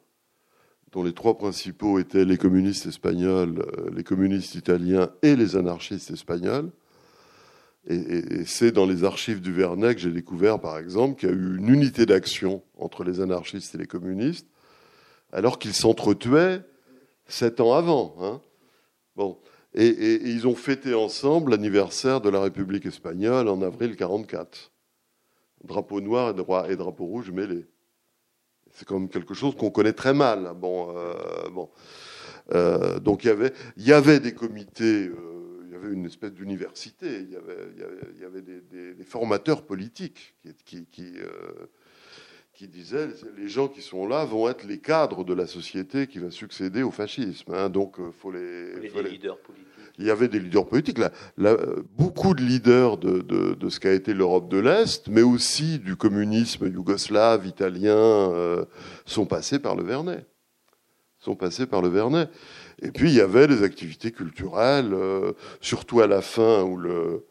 dont les trois principaux étaient les communistes espagnols, euh, les communistes italiens et les anarchistes espagnols. Et, c'est dans les archives du Vernet que j'ai découvert, par exemple, qu'il y a eu une unité d'action entre les anarchistes et les communistes, alors qu'ils s'entretuaient sept ans avant. Hein. Bon. Et, et, ils ont fêté ensemble l'anniversaire de la République espagnole en avril 1944. drapeau noir et, drapeau rouge mêlés. C'est quand même quelque chose qu'on connaît très mal. Bon, bon. donc il y avait, il y avait des comités avait une espèce d'université, il y avait, des, formateurs politiques qui, qui, euh, qui, disaient les gens qui sont là vont être les cadres de la société qui va succéder au fascisme. Hein. donc, euh, faut les, leaders politiques. Il y avait des leaders politiques. Beaucoup de leaders de, de, ce qu'a été l'Europe de l'Est, mais aussi du communisme yougoslave, italien, euh, sont passés par le Vernet. Sont passés par le Vernet. Et puis il y avait des activités culturelles, euh, surtout à la fin où le,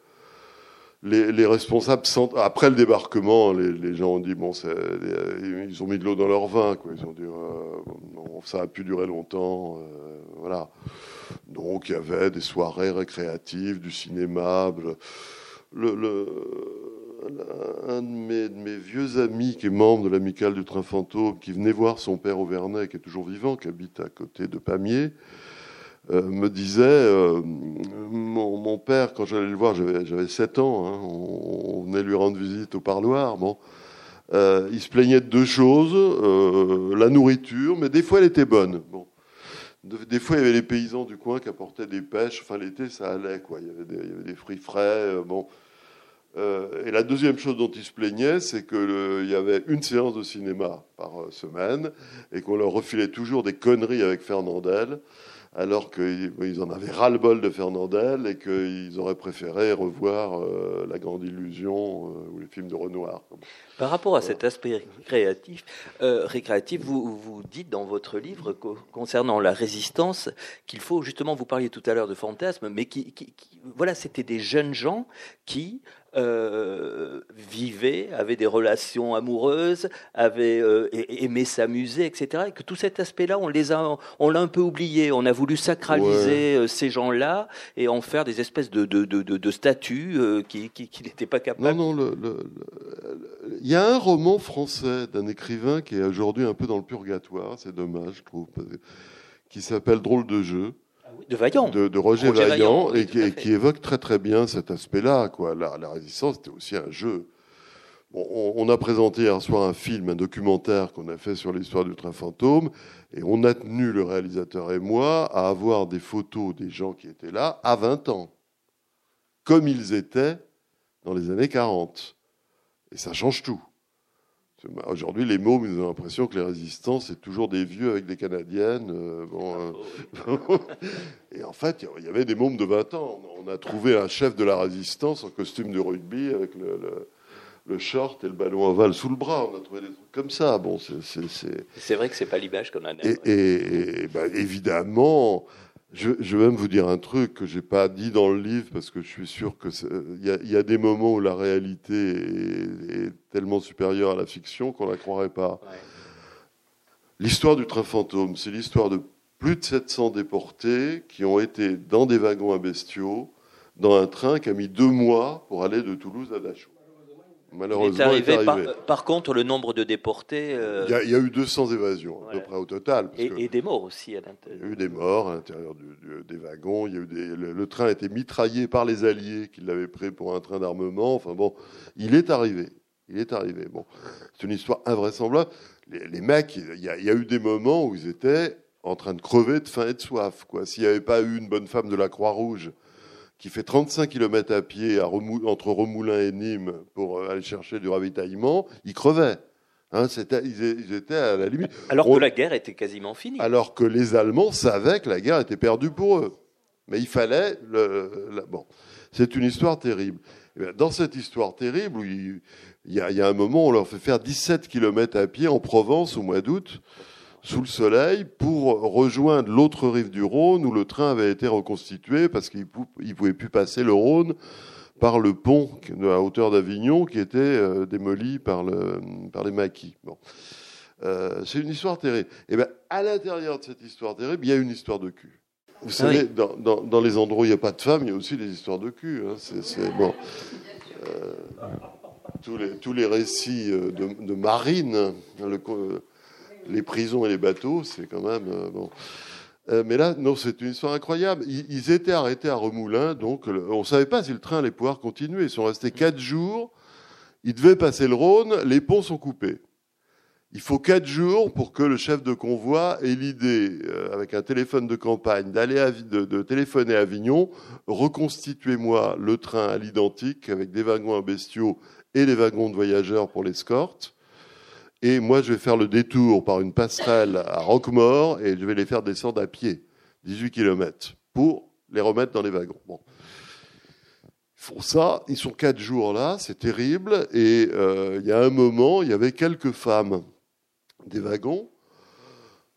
les, responsables, après le débarquement, les, gens ont dit bon, ils ont mis de l'eau dans leur vin, quoi. Ils ont dit euh, ça a pu durer longtemps, euh, voilà. Donc il y avait des soirées récréatives, du cinéma. Le, le, un de mes, de mes, vieux amis qui est membre de l'amicale du train fantôme, qui venait voir son père au Vernet, qui est toujours vivant, qui habite à côté de Pamiers, me disait, euh, mon, père, quand j'allais le voir, j'avais 7 ans, hein, on, venait lui rendre visite au parloir, bon, euh, il se plaignait de deux choses, la nourriture, mais des fois elle était bonne. Bon. Des fois, il y avait les paysans du coin qui apportaient des pêches. Enfin, l'été, ça allait, quoi. Il y avait des, fruits frais. bon. et la deuxième chose dont il se plaignait, c'est qu'il y avait une séance de cinéma par semaine et qu'on leur refilait toujours des conneries avec Fernandel alors qu'ils en avaient ras-le-bol de Fernandel et qu'ils auraient préféré revoir euh, La Grande Illusion euh, ou les films de Renoir. Par rapport à cet aspect créatif, euh, récréatif, vous, vous dites dans votre livre concernant la résistance qu'il faut justement, vous parliez tout à l'heure de fantasme, mais qui voilà, c'était des jeunes gens qui euh, vivait, avait des relations amoureuses, avait euh, aimé s'amuser, etc. Et que tout cet aspect-là, on les a, on l'a un peu oublié. On a voulu sacraliser euh, ces gens-là et en faire des espèces de, de, de, de statues euh, qui, qui, qui n'étaient pas capables. Non, non. Il y a un roman français d'un écrivain qui est aujourd'hui un peu dans le purgatoire. C'est dommage, je trouve, qui s'appelle Drôle de jeu de Vaillant. De, Roger, Vaillant, et, qui, évoque très très bien cet aspect-là. Quoi. La, résistance, c'était aussi un jeu. on, a présenté hier soir un film, un documentaire qu'on a fait sur l'histoire du train fantôme, et on a tenu, le réalisateur et moi, à avoir des photos des gens qui étaient là à 20 ans, comme ils étaient dans les années 40. Et ça change tout. Aujourd'hui, les mômes, ils ont l'impression que les résistants, c'est toujours des vieux avec des Canadiennes. Euh, bon, euh, et en fait, il y avait des mômes de 20 ans. On a trouvé un chef de la résistance en costume de rugby avec le, le, short et le ballon ovale sous le bras. On a trouvé des trucs comme ça. Bon, c'est vrai que c'est pas l'image qu'on a. Et, et, et ben, évidemment, je, je, vais même vous dire un truc que j'ai pas dit dans le livre parce que je suis sûr que il y, a des moments où la réalité est, tellement supérieure à la fiction qu'on la croirait pas. L'histoire du train fantôme, c'est l'histoire de plus de 700 déportés qui ont été dans des wagons à bestiaux, dans un train qui a mis deux mois pour aller de Toulouse à Dachau. Malheureusement, arrivé, Par, contre, le nombre de déportés. Euh, il, y a, eu 200 évasions, à peu près au total. et, des morts aussi à l'intérieur. Il y a eu des morts à l'intérieur des wagons. Il y a eu le, train a été mitraillé par les Alliés qui l'avaient pris pour un train d'armement. Enfin bon, il est arrivé. Il est arrivé. Bon, c'est une histoire invraisemblable. Les, mecs, il y, a, il y, a, eu des moments où ils étaient en train de crever de faim et de soif. S'il n'y avait pas eu une bonne femme de la Croix-Rouge qui fait 35 km à pied entre Remoulin et Nîmes pour euh, aller chercher du ravitaillement, ils crevaient. Hein, ils, étaient à la limite. Alors que la guerre était quasiment finie. Alors que les Allemands savaient que la guerre était perdue pour eux. Mais il fallait. Le, bon, c'est une histoire terrible. Eh dans cette histoire terrible, il, y a, il y a un moment, on leur fait faire 17 km à pied en Provence au mois d'août sous le soleil pour rejoindre l'autre rive du Rhône où le train avait été reconstitué parce qu'il ne pouvait plus passer le Rhône par le pont de la hauteur d'Avignon qui était euh, démoli par, le, par les maquis. Bon. Euh, c'est une histoire terrible. Et eh ben, à l'intérieur de cette histoire terrible, il y a une histoire de cul. Vous savez, dans, dans, les endroits où il n'y a pas de femmes, il y a aussi des histoires de cul. Hein. C'est, bon. Euh, tous, les, tous les récits de, de Marine, le, les prisons et les bateaux, c'est quand même euh, bon. Euh, mais là, non, c'est une histoire incroyable. Ils, étaient arrêtés à Remoulin, donc on ne savait pas si le train allait pouvoir continuer. Ils sont restés quatre jours. Il devait passer le Rhône, les ponts sont coupés. Il faut quatre jours pour que le chef de convoi ait l'idée, euh, avec un téléphone de campagne, d'aller de, de, téléphoner à Avignon, reconstituez-moi le train à l'identique avec des wagons à bestiaux et les wagons de voyageurs pour l'escorte. Et moi, je vais faire le détour par une passerelle à Roquemort et je vais les faire descendre à pied, 18 km, pour les remettre dans les wagons. Ils font ça, ils sont quatre jours là, c'est terrible. Et euh, il y a un moment, il y avait quelques femmes des wagons.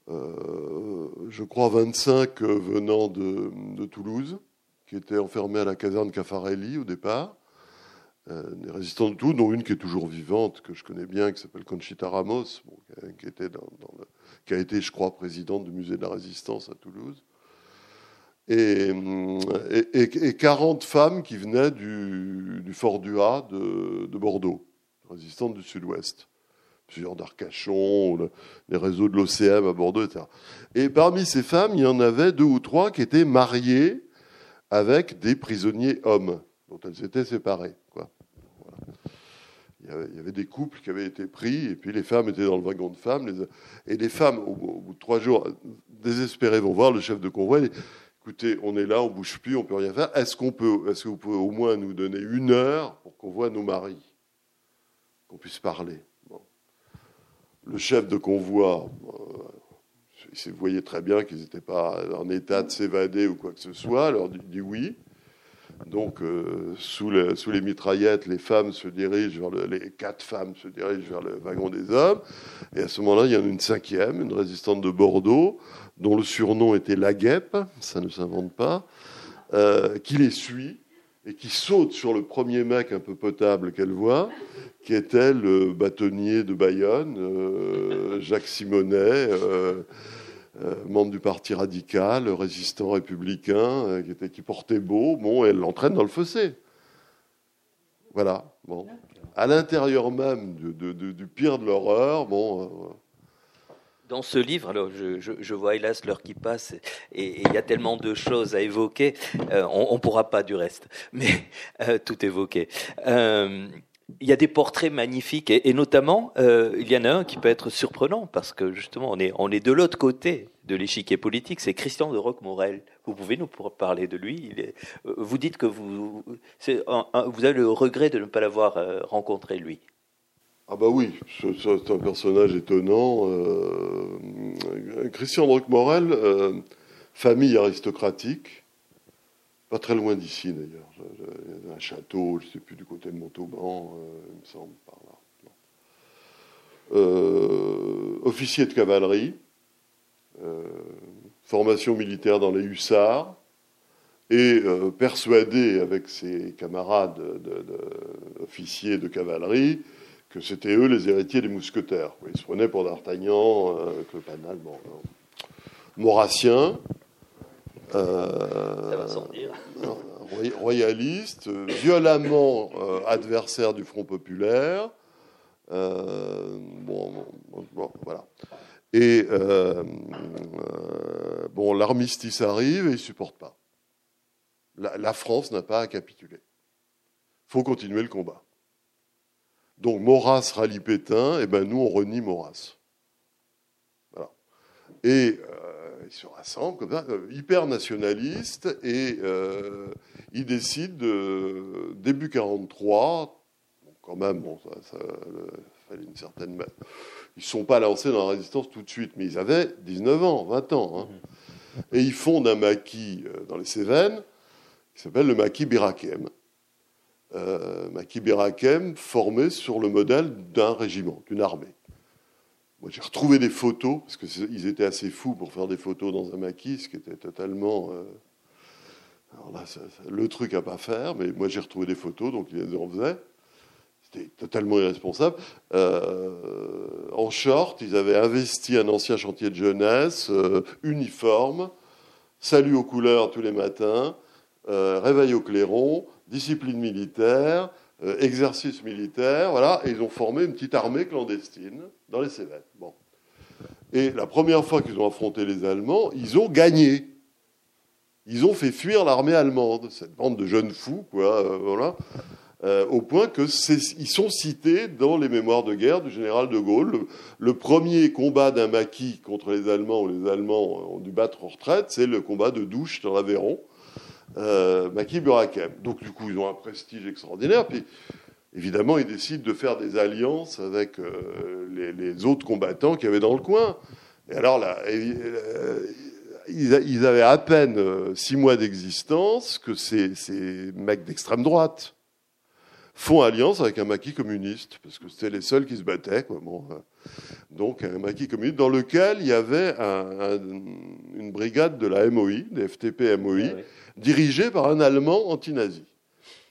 Euh, je crois 25 euh, venant de, Toulouse, qui étaient enfermés à la caserne Caffarelli au départ. Euh, des résistants de tout, dont une qui est toujours vivante, que je connais bien, qui s'appelle Conchita Ramos, qui, a été, je crois, présidente du musée de la résistance à Toulouse. Et, et, 40 femmes qui venaient du, fort du A de, de Bordeaux, résistantes du sud-ouest plusieurs d'Arcachon, les réseaux de l'OCM à Bordeaux, etc. Et parmi ces femmes, il y en avait deux ou trois qui étaient mariées avec des prisonniers hommes, dont elles étaient séparées. Quoi. Il, y avait, des couples qui avaient été pris, et puis les femmes étaient dans le wagon de femmes. et les femmes, au, bout de trois jours, désespérées, vont voir le chef de convoi. Et, Écoutez, on est là, on bouge plus, on peut rien faire. Est-ce qu'on peut, est-ce que vous pouvez au moins nous donner une heure pour qu'on voit nos maris, qu'on puisse parler? Le chef de convoi, euh, il voyait très bien qu'ils n'étaient pas en état de s'évader ou quoi que ce soit, alors il dit oui. Donc, euh, sous, les mitraillettes, les femmes se dirigent vers les quatre femmes se dirigent vers le wagon des hommes. Et à ce moment-là, il y en a une cinquième, une résistante de Bordeaux, dont le surnom était la guêpe, ça ne s'invente pas, euh, qui les suit et qui saute sur le premier mec un peu potable qu'elle voit, qui était le bâtonnier de Bayonne, euh, Jacques Simonet, membre du Parti radical, résistant républicain, qui, était, qui portait beau. Bon, elle l'entraîne dans le fossé. Voilà. Bon. À l'intérieur même du pire de l'horreur, bon dans ce livre, alors je, vois hélas l'heure qui passe et il y a tellement de choses à évoquer, on ne pourra pas du reste, mais tout évoquer il y a des portraits magnifiques et, notamment euh, il y en a un qui peut être surprenant parce que justement on est on est de l'autre côté de l'échiquier politique, c'est Christian de Roquemorel. Vous pouvez nous parler de lui euh, Vous dites que vous vous avez le regret de ne pas l'avoir euh, rencontré lui. Ah bah oui, c'est un personnage étonnant. Christian de Roquemorel, famille aristocratique, pas très loin d'ici d'ailleurs. Un château, je ne sais plus du côté de Montauban, euh, il me semble, par là. Euh, officier de cavalerie, euh, formation militaire dans les hussards, et persuadé avec ses camarades d'officiers de, de, cavalerie que c'était eux les héritiers des mousquetaires. Ils se prenaient pour D'Artagnan, panal, bon, Maurassien, euh, royaliste, violemment euh, adversaire du Front populaire. Euh, bon, voilà. Et bon, l'armistice arrive et il supporte pas. La, France n'a pas à capituler. faut continuer le combat. Donc Maurras rallie Pétain, et ben nous on renie Maurras. Voilà. Et ils se rassemblent comme ça, euh, hyper nationalistes, et euh, ils décident, de, début 43, quand même, bon, ça, fallait une certaine. Ils ne sont pas lancés dans la résistance tout de suite, mais ils avaient 19 ans, 20 ans. Hein. Et ils fondent un maquis euh, dans les Cévennes qui s'appelle le maquis Birakem. Euh, maquis Birakem formé sur le modèle d'un régiment, d'une armée. Moi, j'ai retrouvé des photos, parce qu'ils étaient assez fous pour faire des photos dans un maquis, ce qui était totalement. Euh, le truc à pas faire, mais moi, j'ai retrouvé des photos, donc ils en faisaient. C'était totalement irresponsable. Euh, en short, ils avaient investi un ancien chantier de jeunesse, euh, uniforme, salut aux couleurs tous les matins, réveil au clairon, discipline militaire, euh, exercice militaire, voilà, et ils ont formé une petite armée clandestine dans les Cévennes. Bon. Et la première fois qu'ils ont affronté les Allemands, ils ont gagné. Ils ont fait fuir l'armée allemande, cette bande de jeunes fous, quoi, euh, voilà. euh, au point que ils sont cités dans les mémoires de guerre du général de Gaulle. Le, premier combat d'un maquis contre les Allemands, où les Allemands ont dû battre en retraite, c'est le combat de Douche dans l'Aveyron, euh, maquis Burakem. Donc du coup, ils ont un prestige extraordinaire. Puis évidemment, ils décident de faire des alliances avec euh, les, autres combattants qu'il y avait dans le coin. Et alors là, euh, ils, avaient à peine six mois d'existence que ces mecs d'extrême droite font alliance avec un maquis communiste, parce que c'était les seuls qui se battaient. Quoi. Bon, euh, donc un maquis communiste dans lequel il y avait une brigade de la MOI, des FTP MOI, ah dirigée par un Allemand anti-nazi.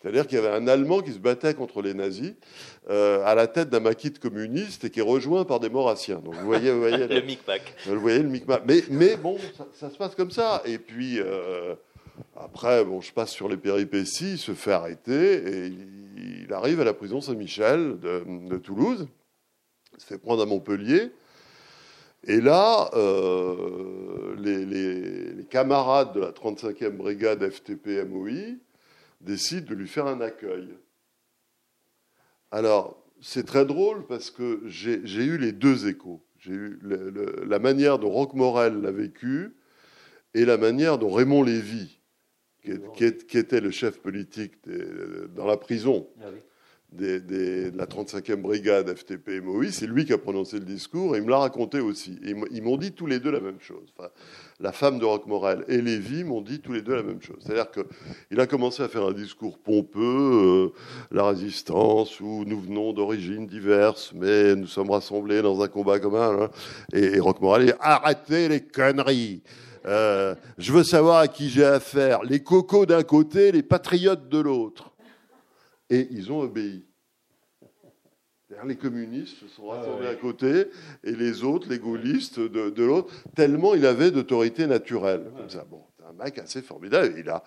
C'est-à-dire qu'il y avait un Allemand qui se battait contre les nazis euh, à la tête d'un maquis de communistes et qui est rejoint par des maurassiens. Donc vous voyez, vous voyez le, micmac. Vous voyez le micmac. Mais, mais bon, ça, se passe comme ça. Et puis euh, après, bon, je passe sur les péripéties. Il se fait arrêter et il, il arrive à la prison Saint-Michel de, Toulouse, se fait prendre à Montpellier. Et là, euh, les, camarades de la 35e brigade FTP-MOI décident de lui faire un accueil. Alors, c'est très drôle parce que j'ai eu les deux échos. J'ai eu la manière dont Roch Morel l'a vécu et la manière dont Raymond Lévy qui, était le chef politique dans la prison ah de la 35e brigade FTP MOI, c'est lui qui a prononcé le discours et il me l'a raconté aussi. ils m'ont dit tous les deux la même chose. La femme de Roquemorel et Lévy m'ont dit tous les deux la même chose. C'est-à-dire qu'il a commencé à faire un discours pompeux, euh, la résistance, où nous venons d'origines diverses, mais nous sommes rassemblés dans un combat commun. Hein. Et, et Roquemorel dit arrêtez les conneries. Euh, je veux savoir à qui j'ai affaire. Les cocos d'un côté, les patriotes de l'autre. Et ils ont obéi. Les communistes se sont rassemblés à côté et les autres, les gaullistes de, l'autre, tellement il avait d'autorité naturelle. Comme ça. Bon, c'est un mec assez formidable. Il a,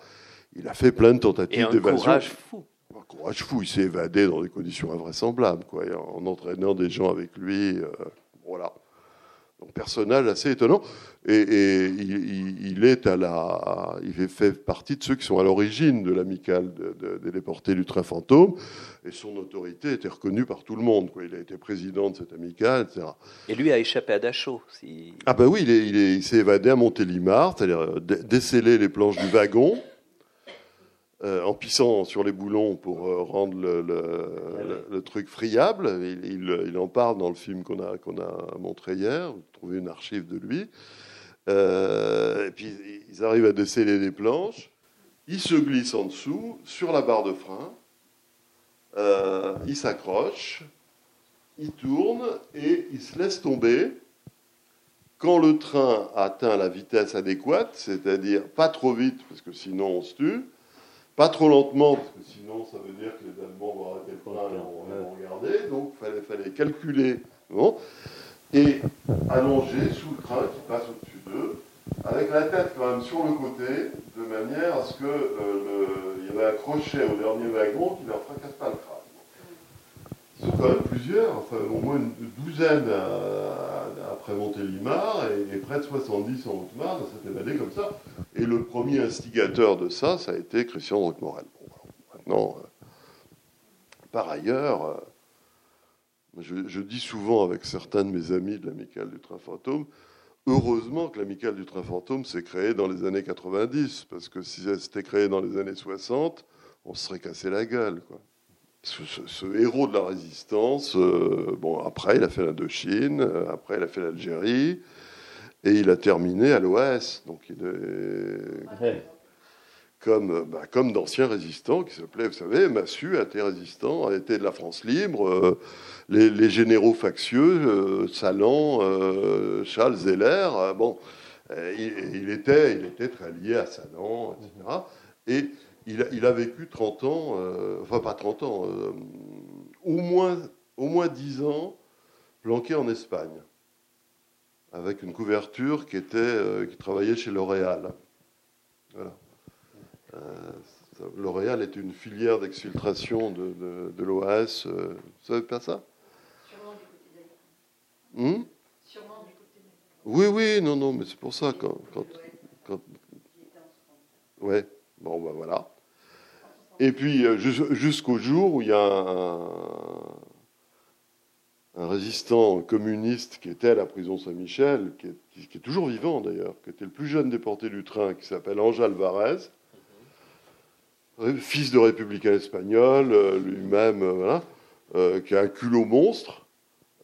il a fait plein de tentatives d'évasion. Courage fou. Un courage fou. Il s'est évadé dans des conditions invraisemblables, quoi, en entraînant des gens avec lui. Euh, voilà. Donc, personnage assez étonnant. Et, il, est à la, il fait partie de ceux qui sont à l'origine de l'amicale des déportés du train fantôme, et son autorité était reconnue par tout le monde. Quoi. Il a été président de cette amicale, etc. Et lui a échappé à Dachau. Si... Ah ben oui, il, s'est évadé à Montélimar, c'est-à-dire euh, déceler les planches du wagon. Euh, en pissant sur les boulons pour euh, rendre le, truc friable. Il, en parle dans le film qu'on a, qu'on a montré hier. Vous trouvez une archive de lui. Euh, et puis ils arrivent à déceler les planches. Ils se glissent en dessous, sur la barre de frein. Ils s'accrochent, ils tournent et ils se laissent tomber. Quand le train atteint la vitesse adéquate, c'est-à-dire pas trop vite, parce que sinon on se tue, pas trop lentement, parce que sinon ça veut dire que les Allemands vont arrêter le train et vont regarder, donc il fallait, fallait calculer. Bon et allongé sous le train qui passe au-dessus d'eux, avec la tête quand même sur le côté, de manière à ce qu'il euh, y avait un crochet au dernier wagon qui ne leur fracasse pas le crâne. Ils sont quand même plusieurs, enfin au moins une douzaine après Montélimar et, près de 70 en Haute-Marne, ça s'est évadé comme ça. Et le premier instigateur de ça, ça a été Christian Roquemorel. Bon, maintenant, euh, par ailleurs, euh, je, dis souvent avec certains de mes amis de l'amicale du train fantôme, heureusement que l'amicale du train fantôme s'est créée dans les années 90, parce que si elle s'était créée dans les années 60, on se serait cassé la gueule. Quoi. Ce, héros de la résistance, euh, bon, après il a fait l'Indochine, euh, après il a fait l'Algérie, et il a terminé à l'OS. Donc il est comme, bah, comme d'anciens résistants qui s'appelaient, vous savez, Massu a été résistant, a été de la France libre. Euh, les, généraux factieux, euh, Salan, euh, Charles Zeller, euh, bon, il, était, il était très lié à Salan, etc. Et il a, vécu 30 ans, enfin pas 30 ans, au, moins, au moins 10 ans planqué en Espagne, avec une couverture qui, était, qui travaillait chez L'Oréal. Voilà. L'Oréal est une filière d'exfiltration de, de, l'OAS. Vous savez pas ça? Hmm? Oui, oui, non, non, mais c'est pour ça quand, quand, ouais, bon, ben voilà. Et puis euh, jusqu'au jour où il y a un, résistant communiste qui était à la prison Saint-Michel, qui, est, toujours vivant d'ailleurs, qui était le plus jeune déporté du train, qui s'appelle Ange Alvarez, fils de républicain espagnol, euh, lui-même, voilà, qui a un culot monstre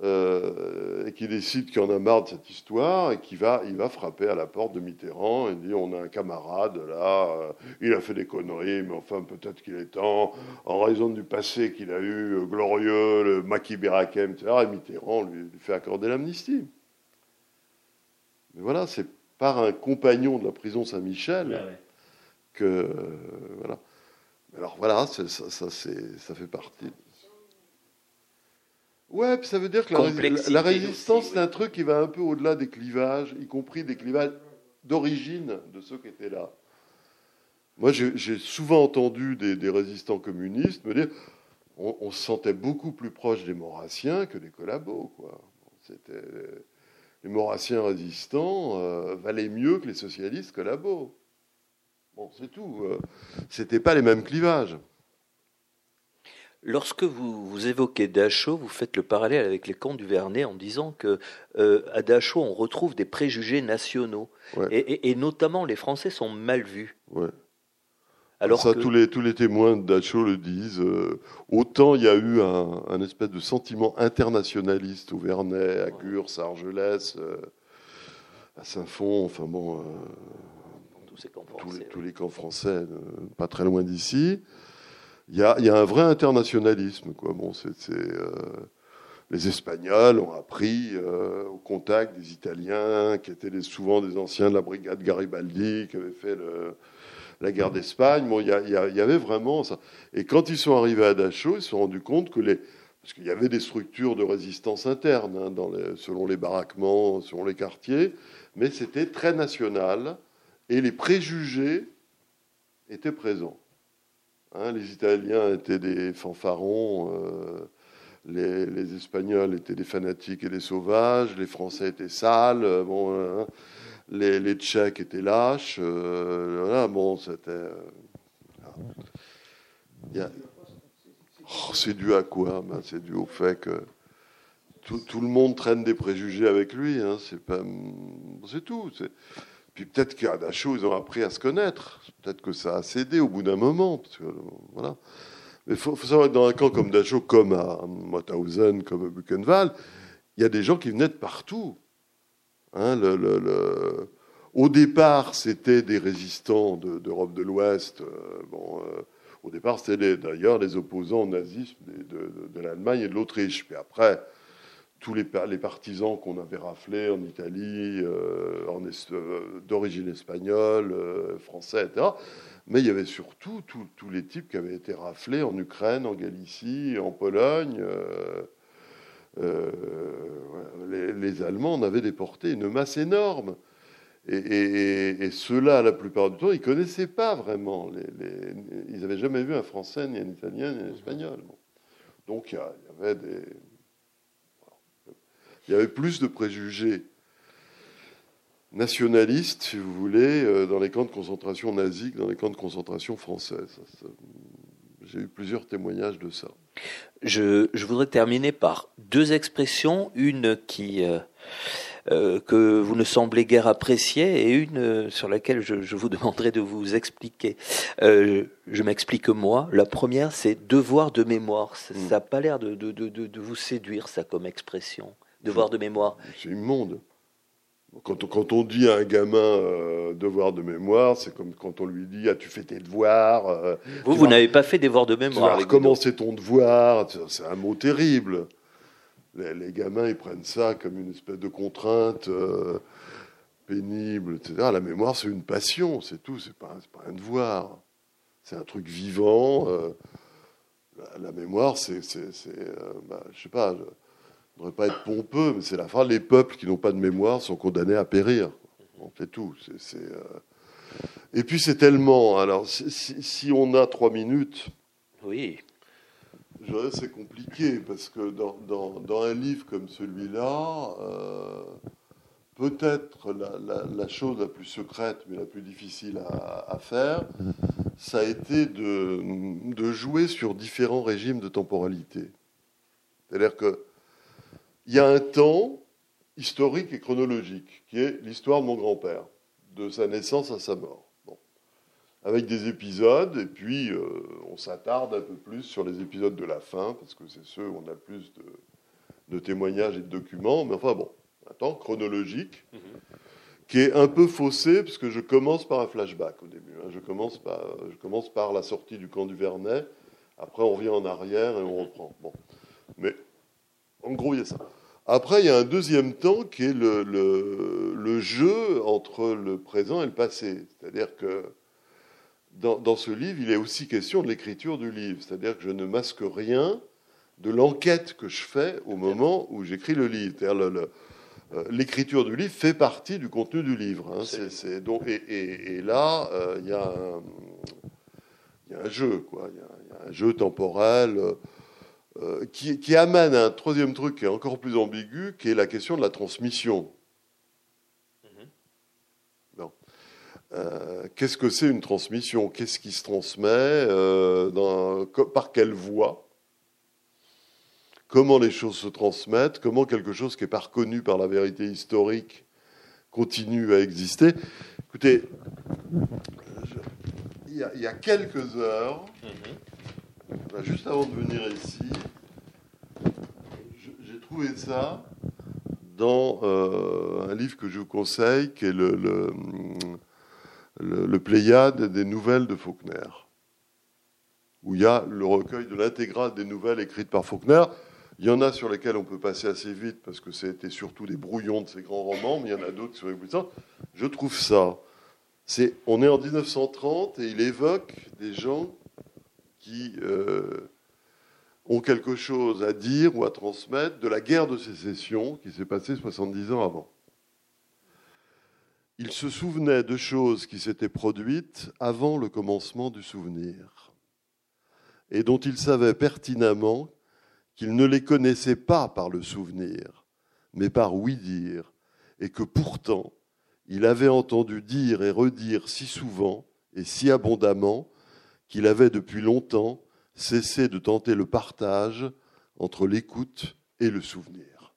euh, et qui décide qu'il en a marre de cette histoire et qui va, il va frapper à la porte de Mitterrand et dit on a un camarade là, euh, il a fait des conneries, mais enfin peut-être qu'il est temps, en raison du passé qu'il a eu euh, glorieux, le maquis Berakem, etc. Et Mitterrand lui, fait accorder l'amnistie. Mais voilà, c'est par un compagnon de la prison Saint-Michel que voilà. Alors voilà, ça, ça, ça fait partie. Ouais, puis ça veut dire que la, résistance, c'est un truc qui va un peu au-delà des clivages, y compris des clivages d'origine de ceux qui étaient là. Moi, j'ai souvent entendu des, résistants communistes me dire on, se sentait beaucoup plus proche des Maurassiens que des collabos. Quoi. C'était, les Maurassiens résistants euh, valaient mieux que les socialistes collabos. Bon, c'est tout. Euh, c'était pas les mêmes clivages. Lorsque vous, vous, évoquez Dachau, vous faites le parallèle avec les camps du Vernet en disant que euh, à Dachau, on retrouve des préjugés nationaux. Et, notamment, les Français sont mal vus. Ouais. Alors Ça, tous, les, tous les témoins de Dachau le disent. Euh, autant il y a eu un, espèce de sentiment internationaliste au Vernet, à Gurs, à Argelès, euh, à Saint-Fond, enfin bon. tous, les, tous, les, camps français, pas très loin d'ici il y a, un vrai internationalisme. Quoi. Bon, euh, les Espagnols ont appris euh, au contact des Italiens, qui étaient souvent des anciens de la brigade Garibaldi, qui avaient fait la guerre d'Espagne. Bon, il y, avait vraiment ça. Et quand ils sont arrivés à Dachau, ils se sont rendus compte que les. Parce qu'il y avait des structures de résistance interne, hein, dans selon les baraquements, selon les quartiers, mais c'était très national et les préjugés étaient présents. Hein, les Italiens étaient des fanfarons, euh, les, Espagnols étaient des fanatiques et des sauvages, les Français étaient sales, euh, bon, hein, les, Tchèques étaient lâches. Euh, bon, c'était. Oh, c'est dû à quoi ben, C'est dû au fait que tout, le monde traîne des préjugés avec lui. Hein, c'est pas, c'est tout. Puis peut-être qu'à Dachau, ils ont appris à se connaître. Peut-être que ça a cédé au bout d'un moment. voilà. Mais il faut, savoir que dans un camp comme Dachau, comme à Mauthausen, comme à Buchenwald, il y a des gens qui venaient de partout. Hein, Au départ, c'était des résistants d'Europe de, l'Ouest. Euh, bon, euh, au départ, c'était d'ailleurs les opposants au nazisme de, de l'Allemagne et de l'Autriche. Puis après, tous les, partisans qu'on avait raflés en Italie, euh, euh, d'origine espagnole, euh, français, etc. Mais il y avait surtout tous les types qui avaient été raflés en Ukraine, en Galicie, en Pologne. Les, Allemands en avaient déporté une masse énorme. Et, ceux-là, la plupart du temps, ils ne connaissaient pas vraiment. ils n'avaient jamais vu un Français, ni un Italien, ni un Espagnol. Donc il y avait des il y avait plus de préjugés nationalistes, si vous voulez, euh, dans les camps de concentration nazis que dans les camps de concentration français. J'ai eu plusieurs témoignages de ça. Je, voudrais terminer par deux expressions, une qui euh, euh, que vous ne semblez guère apprécier et une sur laquelle je, vous demanderai de vous expliquer. je m'explique moi. La première, c'est devoir de mémoire. Ça n'a hmm. pas l'air de, de, vous séduire, ça, comme expression devoir de mémoire. C'est immonde. Quand on, quand on dit à un gamin euh, devoir de mémoire, c'est comme quand on lui dit ah, tu fais tes devoirs. Euh, vous, vous n'avez pas fait devoir de mémoire. Tu recommencer ton devoir. C'est un mot terrible. Les, gamins, ils prennent ça comme une espèce de contrainte euh, pénible, etc. La mémoire, c'est une passion, c'est tout. C'est pas, pas un devoir. C'est un truc vivant. La, mémoire, c'est, bah, je sais pas ne devrait pas être pompeux, mais c'est la fin. Les peuples qui n'ont pas de mémoire sont condamnés à périr. C'est tout. Euh, et puis c'est tellement. Alors, si, on a trois minutes. Oui. C'est compliqué parce que dans, dans, un livre comme celui-là, euh, peut-être la, chose la plus secrète mais la plus difficile à, à faire, ça a été de, de jouer sur différents régimes de temporalité. C'est-à-dire qu'il y a un temps historique et chronologique, qui est l'histoire de mon grand-père, de sa naissance à sa mort. Bon. Avec des épisodes, et puis euh, on s'attarde un peu plus sur les épisodes de la fin, parce que c'est ceux où on a plus de, de, témoignages et de documents, mais enfin bon, un temps chronologique. Mm-hmm. qui est un peu faussé, parce que je commence par un flashback au début. Hein. Je, commence par, je commence par la sortie du camp du Vernet, après on revient en arrière et on reprend. Bon. Mais en gros, il y a ça. Après, il y a un deuxième temps qui est le, le, jeu entre le présent et le passé. C'est-à-dire que dans, dans, ce livre, il est aussi question de l'écriture du livre. C'est-à-dire que je ne masque rien de l'enquête que je fais au moment où j'écris le livre. C'est-à-dire euh, l'écriture du livre fait partie du contenu du livre. Hein. Donc, et, et, là, euh, il, y a un, il y a un jeu, quoi. Il y a, il y a un jeu temporel. Euh, euh, qui, amène à un troisième truc qui est encore plus ambigu, qui est la question de la transmission. Mm-hmm. Euh, qu'est-ce que c'est une transmission? Qu'est-ce qui se transmet euh, dans, Par quelle voie? Comment les choses se transmettent? Comment quelque chose qui n'est pas reconnu par la vérité historique continue à exister? Écoutez, il y, a quelques heures, mm-hmm. Bah, juste avant de venir ici, j'ai trouvé ça dans euh, un livre que je vous conseille, qui est le, Pléiade des nouvelles de Faulkner, où il y a le recueil de l'intégrale des nouvelles écrites par Faulkner. Il y en a sur lesquelles on peut passer assez vite parce que c'était surtout des brouillons de ces grands romans, mais il y en a d'autres sur les. Je trouve ça. C'est, on est en 1930 et il évoque des gens qui euh, ont quelque chose à dire ou à transmettre de la guerre de sécession qui s'est passée 70 ans avant. Il se souvenait de choses qui s'étaient produites avant le commencement du souvenir et dont il savait pertinemment qu'il ne les connaissait pas par le souvenir, mais par oui-dire, et que pourtant il avait entendu dire et redire si souvent et si abondamment qu'il avait depuis longtemps cessé de tenter le partage entre l'écoute et le souvenir.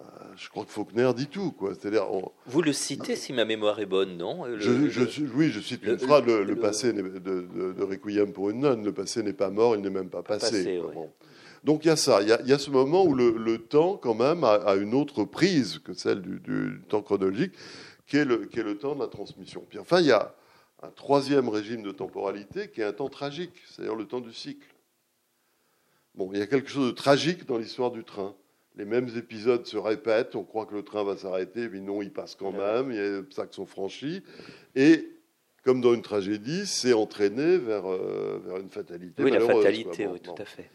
Euh, je crois que Faulkner dit tout. Quoi. C'est-à-dire, Vous le citez si ma mémoire est bonne, non? Je, Oui, je cite une phrase, le, passé de, de, Requiem pour une nonne, le passé n'est pas mort, il n'est même pas passé. Donc il y a ça, il y a, ce moment où le, temps quand même a, une autre prise que celle du, temps chronologique, qui est, le, qui est le temps de la transmission. Puis enfin, il y a un troisième régime de temporalité qui est un temps tragique, c'est-à-dire le temps du cycle. Bon, il y a quelque chose de tragique dans l'histoire du train. Les mêmes épisodes se répètent, on croit que le train va s'arrêter, mais non, il passe quand même, il y a des obstacles sont franchis. Et comme dans une tragédie, c'est entraîné vers, euh, vers une fatalité. Oui, la fatalité, oui, tout à fait.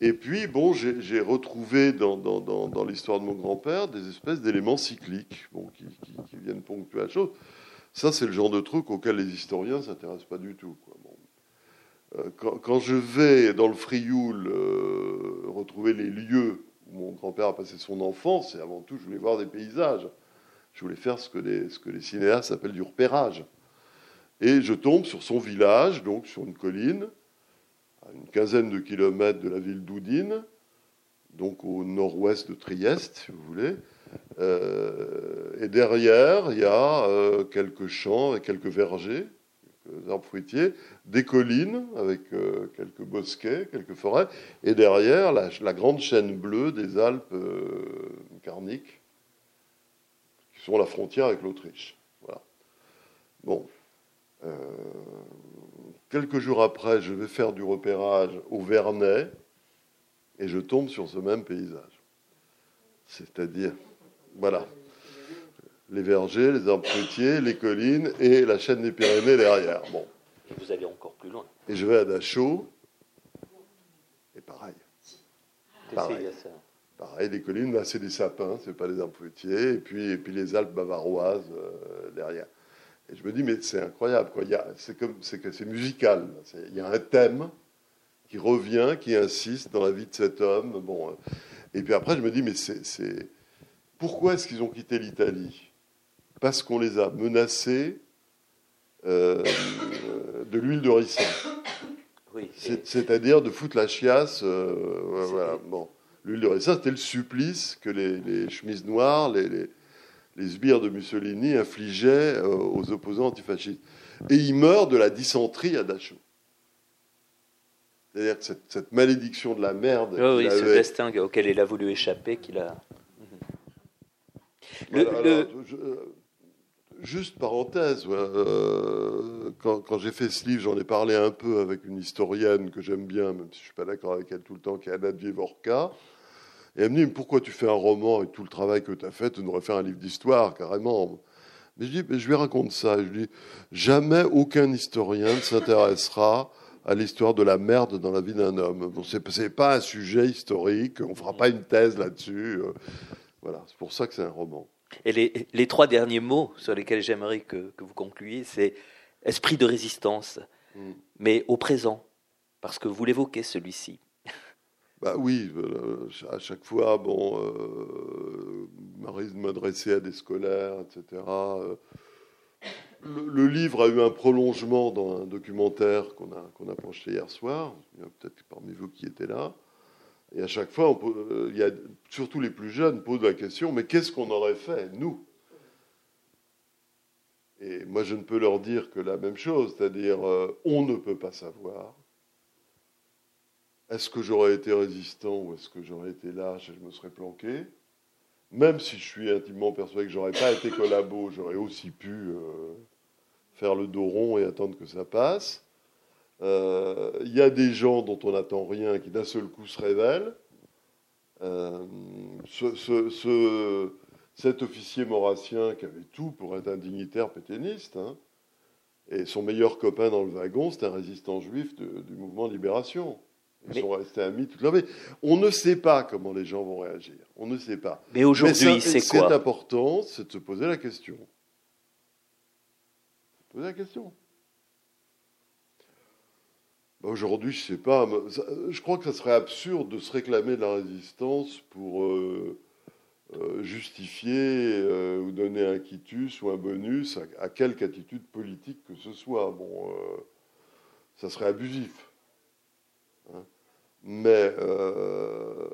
Et puis, bon, j'ai retrouvé dans, dans, dans, l'histoire de mon grand-père des espèces d'éléments cycliques bon, qui, qui, qui, viennent ponctuer la chose. Ça, c'est le genre de truc auquel les historiens ne s'intéressent pas du tout. Euh, quand, je vais dans le Frioul euh, retrouver les lieux où mon grand-père a passé son enfance, et avant tout, je voulais voir des paysages. Je voulais faire ce que les, ce que les cinéastes appellent du repérage. Et je tombe sur son village, donc sur une colline, à une quinzaine de kilomètres de la ville d'Oudine, donc au nord-ouest de Trieste, si vous voulez. Euh, et derrière, il y a euh, quelques champs et quelques vergers, quelques arbres fruitiers, des collines avec euh, quelques bosquets, quelques forêts, et derrière, la, grande chaîne bleue des Alpes carniques, qui sont la frontière avec l'Autriche. Voilà. Bon. quelques jours après, je vais faire du repérage au Vernet, et je tombe sur ce même paysage. C'est-à-dire voilà. Les vergers, les arbres fruitiers, les collines et la chaîne des Pyrénées derrière. Bon. vous allez encore plus loin. Et je vais à Dachau. Et pareil. Pareil. Pareil, les collines, là, c'est des sapins, c'est pas des arbres fruitiers. Et puis, et puis les Alpes bavaroises euh, derrière. Et je me dis, mais c'est incroyable, quoi. C'est comme, c'est que c'est musical. Il y a un thème qui revient, qui insiste dans la vie de cet homme. Bon. Euh. Et puis après, je me dis, mais c'est pourquoi est-ce qu'ils ont quitté l'Italie? Parce qu'on les a menacés euh, de l'huile de ricin. C'est-à-dire de foutre la chiasse. voilà, bon. L'huile de ricin, c'était le supplice que les, chemises noires, les, les, sbires de Mussolini infligeaient aux opposants antifascistes. Et il meurt de la dysenterie à Dachau. C'est-à-dire cette, malédiction de la merde. oui, ce destin auquel il a voulu échapper, qu'il a. Juste parenthèse, euh, quand, j'ai fait ce livre, j'en ai parlé un peu avec une historienne que j'aime bien, même si je ne suis pas d'accord avec elle tout le temps, qui est Anna Dievorka. Et elle me dit Pourquoi tu fais un roman et tout le travail que tu as fait? Tu devrais faire un livre d'histoire, carrément. Mais je dis mais Je lui raconte ça. je dis Jamais aucun historien ne s'intéressera à l'histoire de la merde dans la vie d'un homme. Bon, ce n'est pas un sujet historique, on ne fera pas une thèse là-dessus. Euh, voilà, c'est pour ça que c'est un roman. Et les, trois derniers mots sur lesquels j'aimerais que, vous concluiez, c'est esprit de résistance, mm. mais au présent, parce que vous l'évoquez celui-ci. Bah oui, euh, à chaque fois, bon, euh, m'adresser à des scolaires, etc le, livre a eu un prolongement dans un documentaire qu'on a, qu'on a penché hier soir. Il y a peut-être parmi vous qui étaient là. Et à chaque fois, on euh, il y a, surtout les plus jeunes posent la question mais qu'est-ce qu'on aurait fait, nous? Et moi, je ne peux leur dire que la même chose, c'est-à-dire euh, on ne peut pas savoir. Est-ce que j'aurais été résistant ou est-ce que j'aurais été lâche et je me serais planqué? Même si je suis intimement persuadé que j'aurais pas été collabo, j'aurais aussi pu euh, faire le dos rond et attendre que ça passe. Euh, il y a des gens dont on n'attend rien qui d'un seul coup se révèlent. Euh, ce, cet officier maurassien qui avait tout pour être un dignitaire péténiste, hein, et son meilleur copain dans le wagon, c'était un résistant juif du mouvement libération. Ils sont restés amis toute leur vie. On ne sait pas comment les gens vont réagir. On ne sait pas. Mais aujourd'hui, c'est quoi? C'est important, c'est de se poser la question. Poser la question. Bah, aujourd'hui, je ne sais pas. Je crois que ça serait absurde de se réclamer de la résistance pour euh, euh, justifier euh, ou donner un quitus ou un bonus à, quelque attitude politique que ce soit. Bon, ça serait abusif. Mais euh,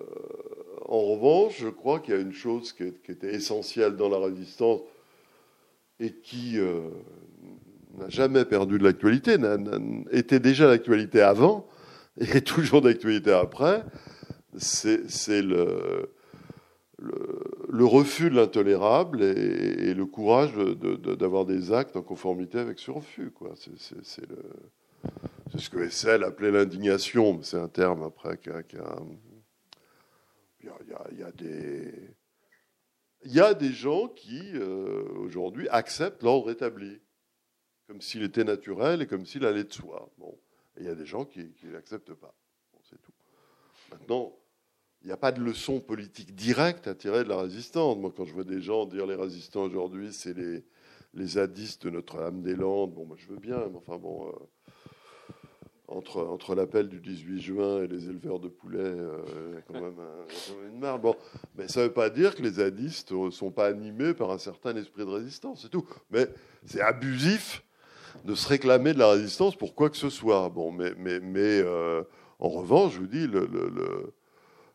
en revanche, je crois qu'il y a une chose qui, était essentielle dans la résistance et qui euh, n'a jamais perdu de l'actualité, était déjà l'actualité avant et est toujours d'actualité après, c'est le, refus de l'intolérable et, le courage d'avoir des actes en conformité avec ce refus. C'est ce que Hessel appelait l'indignation, c'est un terme après qui a, il, y a, des... Il y a des gens qui, euh, aujourd'hui, acceptent l'ordre établi, comme s'il était naturel et comme s'il allait de soi. Bon. Il y a des gens qui ne l'acceptent pas. c'est tout. Maintenant, il n'y a pas de leçon politique directe à tirer de la résistance. Moi, quand je vois des gens dire les résistants aujourd'hui, c'est les, les zadistes de Notre-Dame-des-Landes, bon, moi, je veux bien, mais enfin, bon... Euh, entre, entre l'appel du 18 juin et les éleveurs de poulets, quand même, une marge. Bon, mais ça ne veut pas dire que les zadistes ne sont pas animés par un certain esprit de résistance, c'est tout. Mais c'est abusif de se réclamer de la résistance pour quoi que ce soit. Bon, mais, mais, mais euh, en revanche, je vous dis, le, le,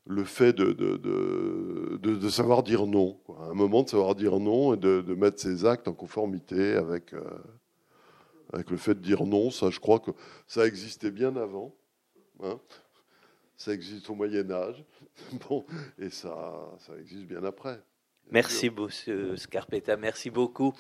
le, fait de de, de, de, savoir dire non, quoi. un moment de savoir dire non et de, mettre ses actes en conformité avec. Euh, avec le fait de dire non, ça je crois que ça existait bien avant. Hein. ça existe au Moyen Âge. Bon, et ça, ça existe bien après. Merci, monsieur Scarpetta, merci beaucoup.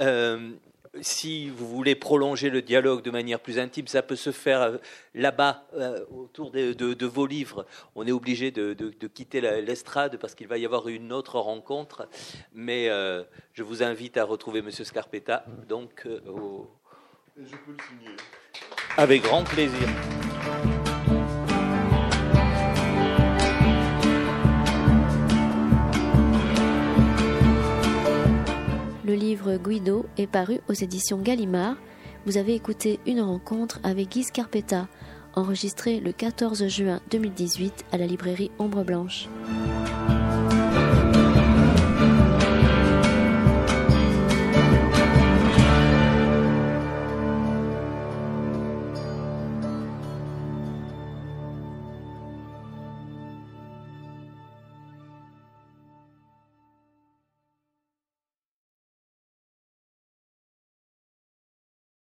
Euh, si vous voulez prolonger le dialogue de manière plus intime, ça peut se faire euh, là-bas, euh, autour de, vos livres. On est obligé de, quitter l'estrade parce qu'il va y avoir une autre rencontre. Mais je vous invite à retrouver Monsieur Scarpetta donc au, je peux le signer. Avec grand plaisir. Guido est paru aux éditions Gallimard. Vous avez écouté une rencontre avec Guy Scarpetta, enregistrée le 14 juin 2018 à la librairie Ombre Blanche.